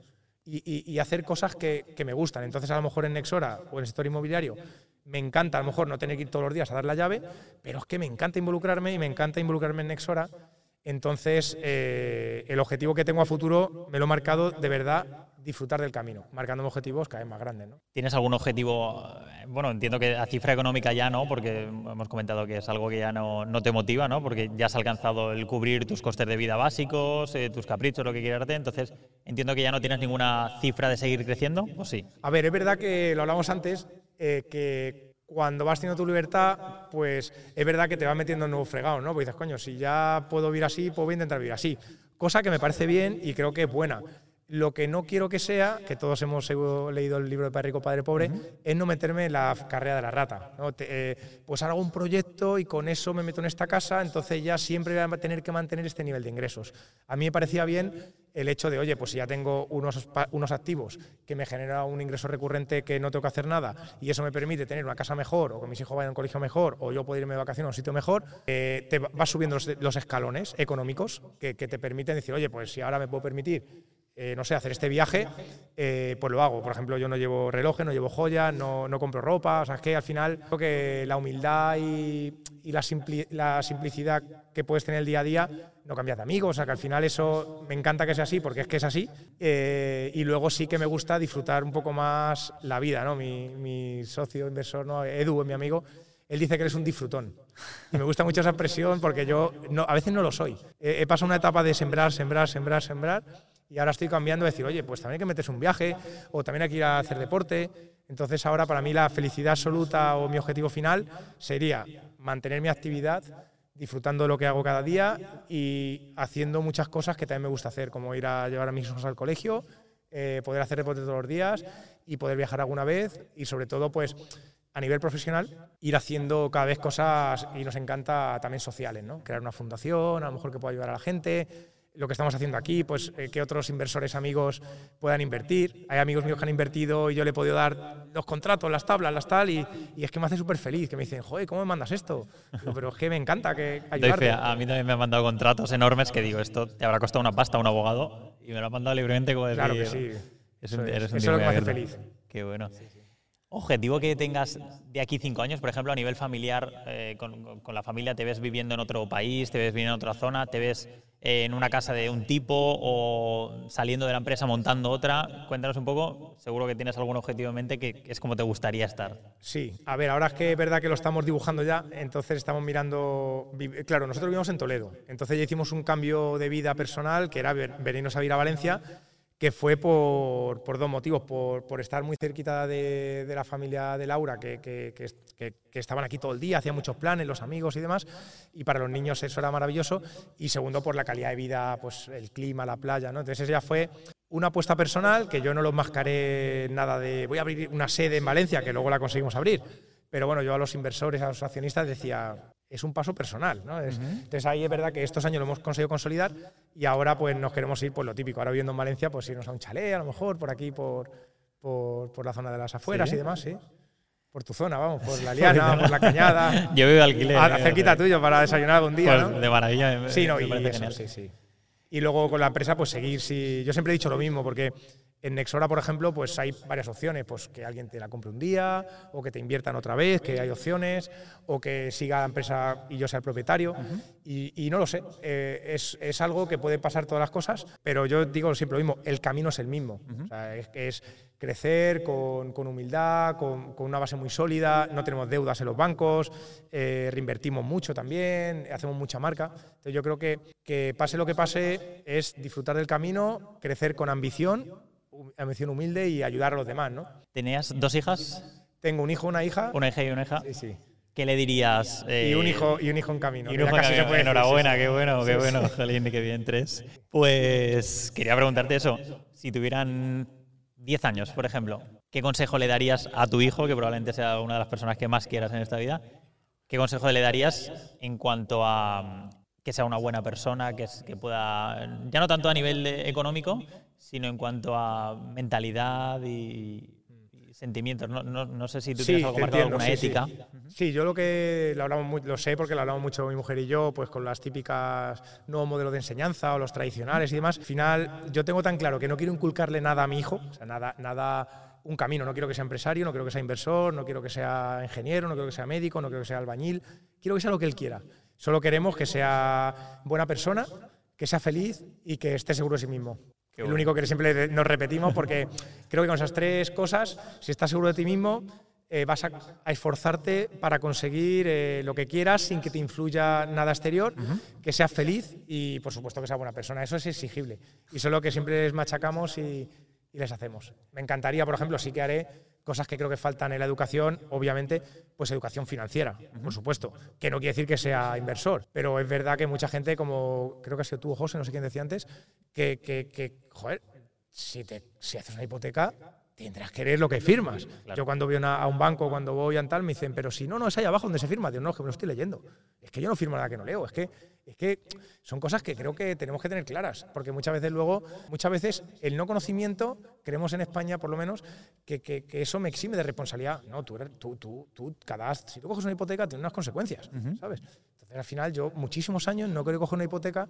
Speaker 2: y, hacer cosas que, que, me gustan. Entonces, a lo mejor en Nexora o en el sector inmobiliario, me encanta a lo mejor no tener que ir todos los días a dar la llave, pero es que me encanta involucrarme y me encanta involucrarme en Nexora. Entonces, eh, el objetivo que tengo a futuro me lo he marcado de verdad disfrutar del camino, marcándome objetivos cada vez más grandes. ¿no?
Speaker 1: ¿Tienes algún objetivo? Bueno, entiendo que a cifra económica ya no, porque hemos comentado que es algo que ya no, no te motiva, ¿no? porque ya has alcanzado el cubrir tus costes de vida básicos, eh, tus caprichos, lo que quieras darte, entonces entiendo que ya no tienes ninguna cifra de seguir creciendo, ¿o sí?
Speaker 2: A ver, es verdad que lo hablamos antes, eh, que cuando vas teniendo tu libertad, pues es verdad que te vas metiendo en nuevos fregados, ¿no? Pues dices, coño, si ya puedo vivir así, voy a intentar vivir así. Cosa que me parece bien y creo que es buena. Lo que no quiero que sea, que todos hemos leído el libro de Padre Rico, Padre Pobre, uh -huh. es no meterme en la carrera de la rata. ¿no? Te, eh, pues hago un proyecto y con eso me meto en esta casa, entonces ya siempre voy a tener que mantener este nivel de ingresos. A mí me parecía bien el hecho de, oye, pues si ya tengo unos, unos activos que me genera un ingreso recurrente que no tengo que hacer nada y eso me permite tener una casa mejor o que mis hijos vayan a un colegio mejor o yo puedo irme de vacaciones a un sitio mejor, eh, te vas subiendo los, los escalones económicos que, que te permiten decir, oye, pues si ahora me puedo permitir eh, no sé, hacer este viaje, eh, pues lo hago. Por ejemplo, yo no llevo relojes, no llevo joyas, no, no, compro ropa. O sea, es que al final creo que la humildad y, la, simpli la, simplicidad que puedes tener el día a día no cambias de amigos. O sea, que al final eso me encanta que sea así porque es que es así. Eh, y luego sí que me gusta disfrutar un poco más la vida, ¿no? Mi, mi socio inversor, ¿no? Edu, mi amigo, él dice que eres un disfrutón. Y me gusta mucho esa expresión porque yo a veces no lo soy. He pasado una etapa de sembrar, sembrar, sembrar, sembrar y ahora estoy cambiando a decir, oye, pues también hay que meterse un viaje o también hay que ir a hacer deporte. Entonces ahora para mí la felicidad absoluta o mi objetivo final sería mantener mi actividad disfrutando de lo que hago cada día y haciendo muchas cosas que también me gusta hacer, como ir a llevar a mis hijos al colegio, eh, poder hacer deporte todos los días y poder viajar alguna vez y sobre todo pues a nivel profesional ir haciendo cada vez cosas y nos encanta también sociales, ¿no? Crear una fundación, a lo mejor que pueda ayudar a la gente, lo que estamos haciendo aquí, pues eh, que otros inversores amigos puedan invertir. Hay amigos míos que han invertido y yo le he podido dar los contratos, las tablas, las tal, y, y es que me hace súper feliz, que me dicen, joder, ¿cómo me mandas esto? Digo, pero es que me encanta que ayudarte.
Speaker 1: a mí también me han mandado contratos enormes que digo, esto te habrá costado una pasta a un abogado, y me lo han mandado libremente como decir,
Speaker 2: Claro que sí.
Speaker 1: Es un,
Speaker 2: eso
Speaker 1: eres
Speaker 2: es,
Speaker 1: un
Speaker 2: eso es lo que me hace feliz.
Speaker 1: Qué bueno. Sí, sí. Objetivo que tengas de aquí cinco años, por ejemplo, a nivel familiar, eh, con, con, la familia, ¿te ves viviendo en otro país, te ves viviendo en otra zona, te ves eh, en una casa de un tipo o saliendo de la empresa montando otra? Cuéntanos un poco, seguro que tienes algún objetivo en mente que, es como te gustaría estar.
Speaker 2: Sí, a ver, ahora es que es verdad que lo estamos dibujando ya, entonces estamos mirando, claro, nosotros vivimos en Toledo, entonces ya hicimos un cambio de vida personal que era venirnos a vivir a Valencia que fue por, por dos motivos, por, por, estar muy cerquita de, de, la familia de Laura, que, que, que, estaban aquí todo el día, hacían muchos planes, los amigos y demás, y para los niños eso era maravilloso, y segundo por la calidad de vida, pues el clima, la playa, ¿no? Entonces ya fue una apuesta personal, que yo no lo mascaré nada de voy a abrir una sede en Valencia, que luego la conseguimos abrir. Pero bueno, yo a los inversores, a los accionistas decía, es un paso personal. ¿no? Entonces ahí es verdad que estos años lo hemos conseguido consolidar y ahora pues nos queremos ir, pues lo típico, ahora viviendo en Valencia, pues irnos a un chalet a lo mejor, por aquí, por, por, la zona de las afueras y demás, sí. Por tu zona, vamos, por la liana, por la cañada.
Speaker 1: Yo vivo alquiler.
Speaker 2: A, eh, cerquita tuyo para desayunar algún día,
Speaker 1: pues De maravilla.
Speaker 2: Sí, no, y eso, sí, sí. Y luego con la empresa, pues seguir. Si, yo siempre he dicho lo mismo, porque en Nexora, por ejemplo, pues hay varias opciones, pues que alguien te la compre un día, o que te inviertan otra vez, que hay opciones, o que siga la empresa y yo sea el propietario. y, no lo sé, eh, es, es, algo que puede pasar todas las cosas, pero yo digo siempre lo mismo, el camino es el mismo. o sea, es, es crecer con, con humildad, con, con, una base muy sólida, no tenemos deudas en los bancos, eh, reinvertimos mucho también, hacemos mucha marca. Entonces yo creo que, que pase lo que pase es disfrutar del camino, crecer con ambición, ambición humilde y ayudar a los demás. ¿no?
Speaker 1: ¿Tenías dos hijas?
Speaker 2: Tengo un hijo, una hija.
Speaker 1: Una hija y una hija.
Speaker 2: Sí, sí.
Speaker 1: ¿Qué le dirías?
Speaker 2: y un hijo y un hijo en camino.
Speaker 1: Y un hijo en camino. Enhorabuena, qué bueno, qué bueno. Jolín, qué bien tres. Pues quería preguntarte eso. Si tuvieran 10 años, por ejemplo, ¿qué consejo le darías a tu hijo, que probablemente sea una de las personas que más quieras en esta vida? ¿Qué consejo le darías en cuanto a que sea una buena persona, que, que pueda, ya no tanto a nivel económico, sino en cuanto a mentalidad y, sentimientos. No, no, no, sé si tú tienes algo marcado, alguna ética.
Speaker 2: Sí. yo lo que lo, hablamos lo sé porque lo hablamos mucho mi mujer y yo, pues con las típicas nuevos modelos de enseñanza o los tradicionales y demás. Al final, yo tengo tan claro que no quiero inculcarle nada a mi hijo, o sea, nada, nada un camino. No quiero que sea empresario, no quiero que sea inversor, no quiero que sea ingeniero, no quiero que sea médico, no quiero que sea albañil. Quiero que sea lo que él quiera. Solo queremos que sea buena persona, que sea feliz y que esté seguro de sí mismo. El único que siempre nos repetimos porque creo que con esas tres cosas, si estás seguro de ti mismo, eh, vas a, esforzarte para conseguir eh, lo que quieras sin que te influya nada exterior, que seas feliz y por supuesto que sea buena persona. Eso es exigible. Y eso es lo que siempre machacamos y, y les hacemos. Me encantaría, por ejemplo, sí que haré cosas que creo que faltan en la educación, obviamente, pues educación financiera, por supuesto, que no quiere decir que sea inversor, pero es verdad que mucha gente, como creo que ha sido tú, José, no sé quién decía antes, que, que, joder, si, te, si haces una hipoteca, tendrás que leer lo que firmas. Yo cuando voy a un banco, cuando voy a tal, me dicen, pero si no, no es ahí abajo donde se firma. Digo, no, es que me lo estoy leyendo. Es que yo no firmo nada que no leo. Es que, es que son cosas que creo que tenemos que tener claras, porque muchas veces luego, muchas veces el no conocimiento, creemos en España por lo menos, que, que, eso me exime de responsabilidad. No, tú, tú, tú, tú, cada, si tú coges una hipoteca, tiene unas consecuencias, ¿sabes? Entonces al final yo muchísimos años no quiero coger una hipoteca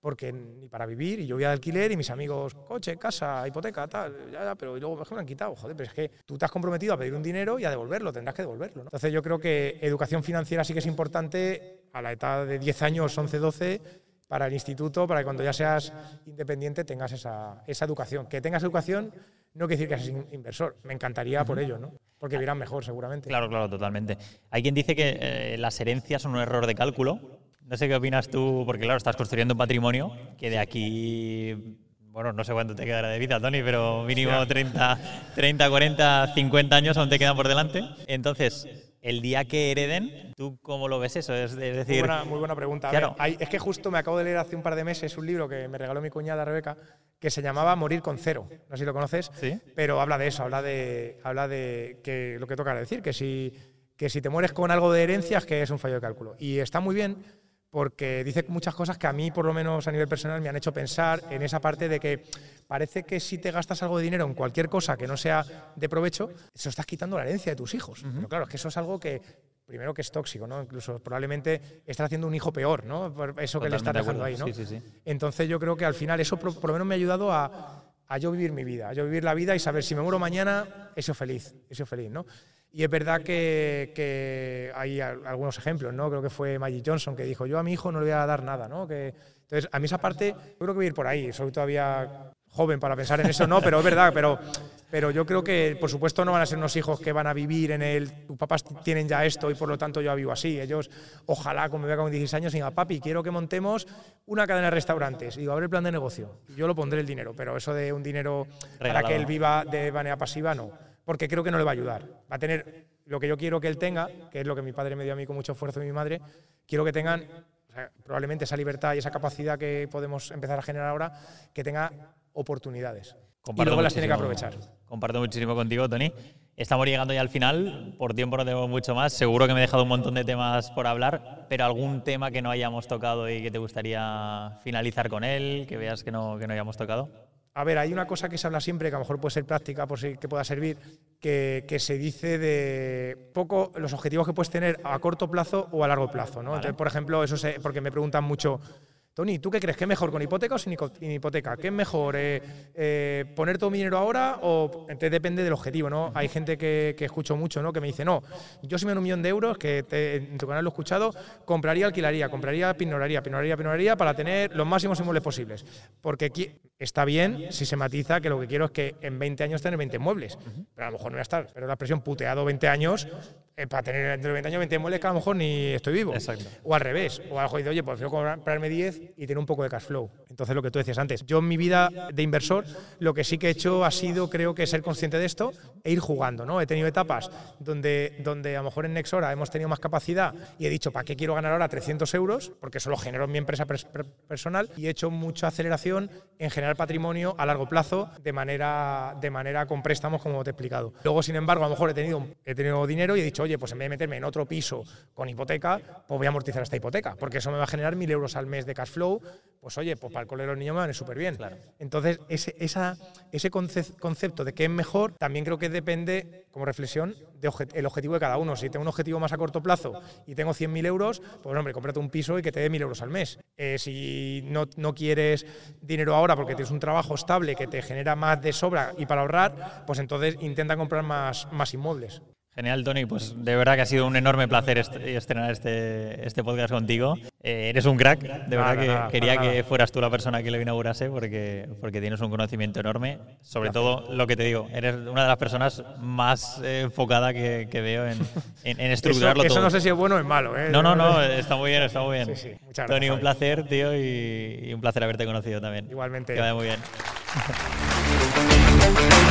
Speaker 2: porque ni para vivir, y yo voy a alquiler y mis amigos, coche, casa, hipoteca, tal, ya, pero luego me han quitado, joder, pero es que tú te has comprometido a pedir un dinero y a devolverlo, tendrás que devolverlo. Entonces yo creo que educación financiera sí que es importante a la edad de 10 años, 11, 12, para el instituto, para que cuando ya seas independiente tengas esa, esa educación. Que tengas educación no quiere decir que seas inversor, me encantaría por ello, ¿no? Porque vivirán mejor seguramente.
Speaker 1: Claro, claro, totalmente. Hay quien dice que eh, las herencias son un error de cálculo no sé qué opinas tú, porque claro, estás construyendo un patrimonio que de aquí, bueno, no sé cuánto te quedará de vida, Tony, pero mínimo 30, 30, 40, 50 años aún te quedan por delante. Entonces, el día que hereden, ¿tú cómo lo ves eso? Es, decir,
Speaker 2: muy buena, pregunta. Claro. es que justo me acabo de leer hace un par de meses un libro que me regaló mi cuñada Rebeca, que se llamaba Morir con cero. No sé si lo conoces,
Speaker 1: ¿Sí?
Speaker 2: pero habla de eso, habla de, habla de que lo que toca decir, que si, que si te mueres con algo de herencias, que es un fallo de cálculo. Y está muy bien porque dice muchas cosas que a mí, por lo menos a nivel personal, me han hecho pensar en esa parte de que parece que si te gastas algo de dinero en cualquier cosa que no sea de provecho, eso estás quitando la herencia de tus hijos. Pero claro, es que eso es algo que, primero que es tóxico, ¿no? Incluso probablemente estás haciendo un hijo peor, ¿no? Por eso que le estás dejando ahí, ¿no?
Speaker 1: Sí, sí, sí.
Speaker 2: Entonces yo creo que al final eso por, lo menos me ha ayudado a, a, yo vivir mi vida, a yo vivir la vida y saber si me muero mañana, he sido feliz, he sido feliz, ¿no? Y es verdad que, hay algunos ejemplos, ¿no? Creo que fue Magic Johnson que dijo, yo a mi hijo no le voy a dar nada, ¿no? Que, entonces, a mí esa parte, yo creo que voy a ir por ahí. Soy todavía joven para pensar en eso, no, pero es verdad, pero, pero yo creo que, por supuesto, no van a ser unos hijos que van a vivir en el, tus papás tienen ya esto y por lo tanto yo vivo así. Ellos, ojalá, como me vea con 16 años, digan, papi, quiero que montemos una cadena de restaurantes. Y digo, a ver el plan de negocio. Yo lo pondré el dinero, pero eso de un dinero para que él viva de manera pasiva, no porque creo que no le va a ayudar. Va a tener lo que yo quiero que él tenga, que es lo que mi padre me dio a mí con mucho esfuerzo y mi madre, quiero que tengan probablemente esa libertad y esa capacidad que podemos empezar a generar ahora, que tenga oportunidades.
Speaker 1: Comparto
Speaker 2: y luego las tiene que aprovechar.
Speaker 1: Comparto muchísimo contigo, Tony. Estamos llegando ya al final. Por tiempo no tengo mucho más. Seguro que me he dejado un montón de temas por hablar, pero algún tema que no hayamos tocado y que te gustaría finalizar con él, que veas que no, que no hayamos tocado.
Speaker 2: A ver, hay una cosa que se habla siempre, que a lo mejor puede ser práctica, por si que pueda servir, que, que se dice de poco los objetivos que puedes tener a corto plazo o a largo plazo. ¿no? Entonces, por ejemplo, eso se- porque me preguntan mucho, Tony, ¿tú qué crees? ¿Qué es mejor con hipoteca o sin hipoteca? ¿Qué es mejor? eh, eh, ¿Poner todo mi dinero ahora o entonces depende del objetivo? ¿no? Hay gente que, que escucho mucho ¿no? que me dice, no, yo si me dan un millón de euros, que te- en tu canal lo he escuchado, compraría, alquilaría, compraría, pinoraría, pinoraría, pinoraría para tener los máximos inmuebles posibles. Porque qui- está bien si se matiza que lo que quiero es que en 20 años tener 20 muebles. Pero a lo mejor no voy a estar. Pero la expresión puteado 20 años, eh, para tener dentro de 20 años 20 muebles que a lo mejor ni estoy vivo.
Speaker 1: Exacto.
Speaker 2: O al revés. O a lo mejor dice, oye, pues prefiero comprarme 10 y tener un poco de cash flow. Entonces, lo que tú decías antes. Yo en mi vida de inversor, lo que sí que he hecho ha sido, creo que, ser consciente de esto e ir jugando. ¿no? He tenido etapas donde, donde a lo mejor en Nexora hemos tenido más capacidad y he dicho, ¿para qué quiero ganar ahora 300 euros? Porque eso lo genero en mi empresa pers- per- personal y he hecho mucha aceleración en generar patrimonio a largo plazo de manera, de manera con préstamos, como te he explicado. Luego, sin embargo, a lo mejor he tenido, he tenido dinero y he dicho, oye, pues en vez de meterme en otro piso con hipoteca, pues voy a amortizar esta hipoteca, porque eso me va a generar mil euros al mes de cash flow. Pues oye, pues para el cole de los niños me van súper bien. Entonces, ese, esa, ese conce- concepto de qué es mejor también creo que depende, como reflexión, del el objetivo de cada uno. Si tengo un objetivo más a corto plazo y tengo 100.000 euros, pues hombre, cómprate un piso y que te dé 1.000 euros al mes. Eh, si no, no quieres dinero ahora porque tienes un trabajo estable que te genera más de sobra y para ahorrar, pues entonces intenta comprar más, más inmuebles.
Speaker 1: Genial, Tony. Pues de verdad que ha sido un enorme placer est- estrenar este, este podcast contigo. Eh, eres un crack. De
Speaker 2: Nada,
Speaker 1: verdad que
Speaker 2: nada,
Speaker 1: quería
Speaker 2: para
Speaker 1: que
Speaker 2: nada.
Speaker 1: fueras tú la persona que lo inaugurase porque, porque tienes un conocimiento enorme. Sobre todo lo que te digo, eres una de las personas más eh, enfocada que, que veo en, en, en estructurarlo
Speaker 2: eso, eso
Speaker 1: todo.
Speaker 2: no sé si es bueno o es malo. ¿eh?
Speaker 1: No, no, no, está muy bien, está muy bien.
Speaker 2: Sí, sí, muchas
Speaker 1: Tony,
Speaker 2: gracias,
Speaker 1: un placer, tío, y, y un placer haberte conocido también.
Speaker 2: Igualmente.
Speaker 1: Que vaya muy bien.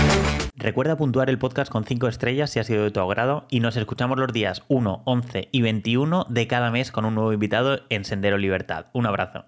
Speaker 3: Recuerda puntuar el podcast con 5 estrellas si ha sido de tu agrado y nos escuchamos los días 1, 11 y 21 de cada mes con un nuevo invitado en Sendero Libertad. Un abrazo.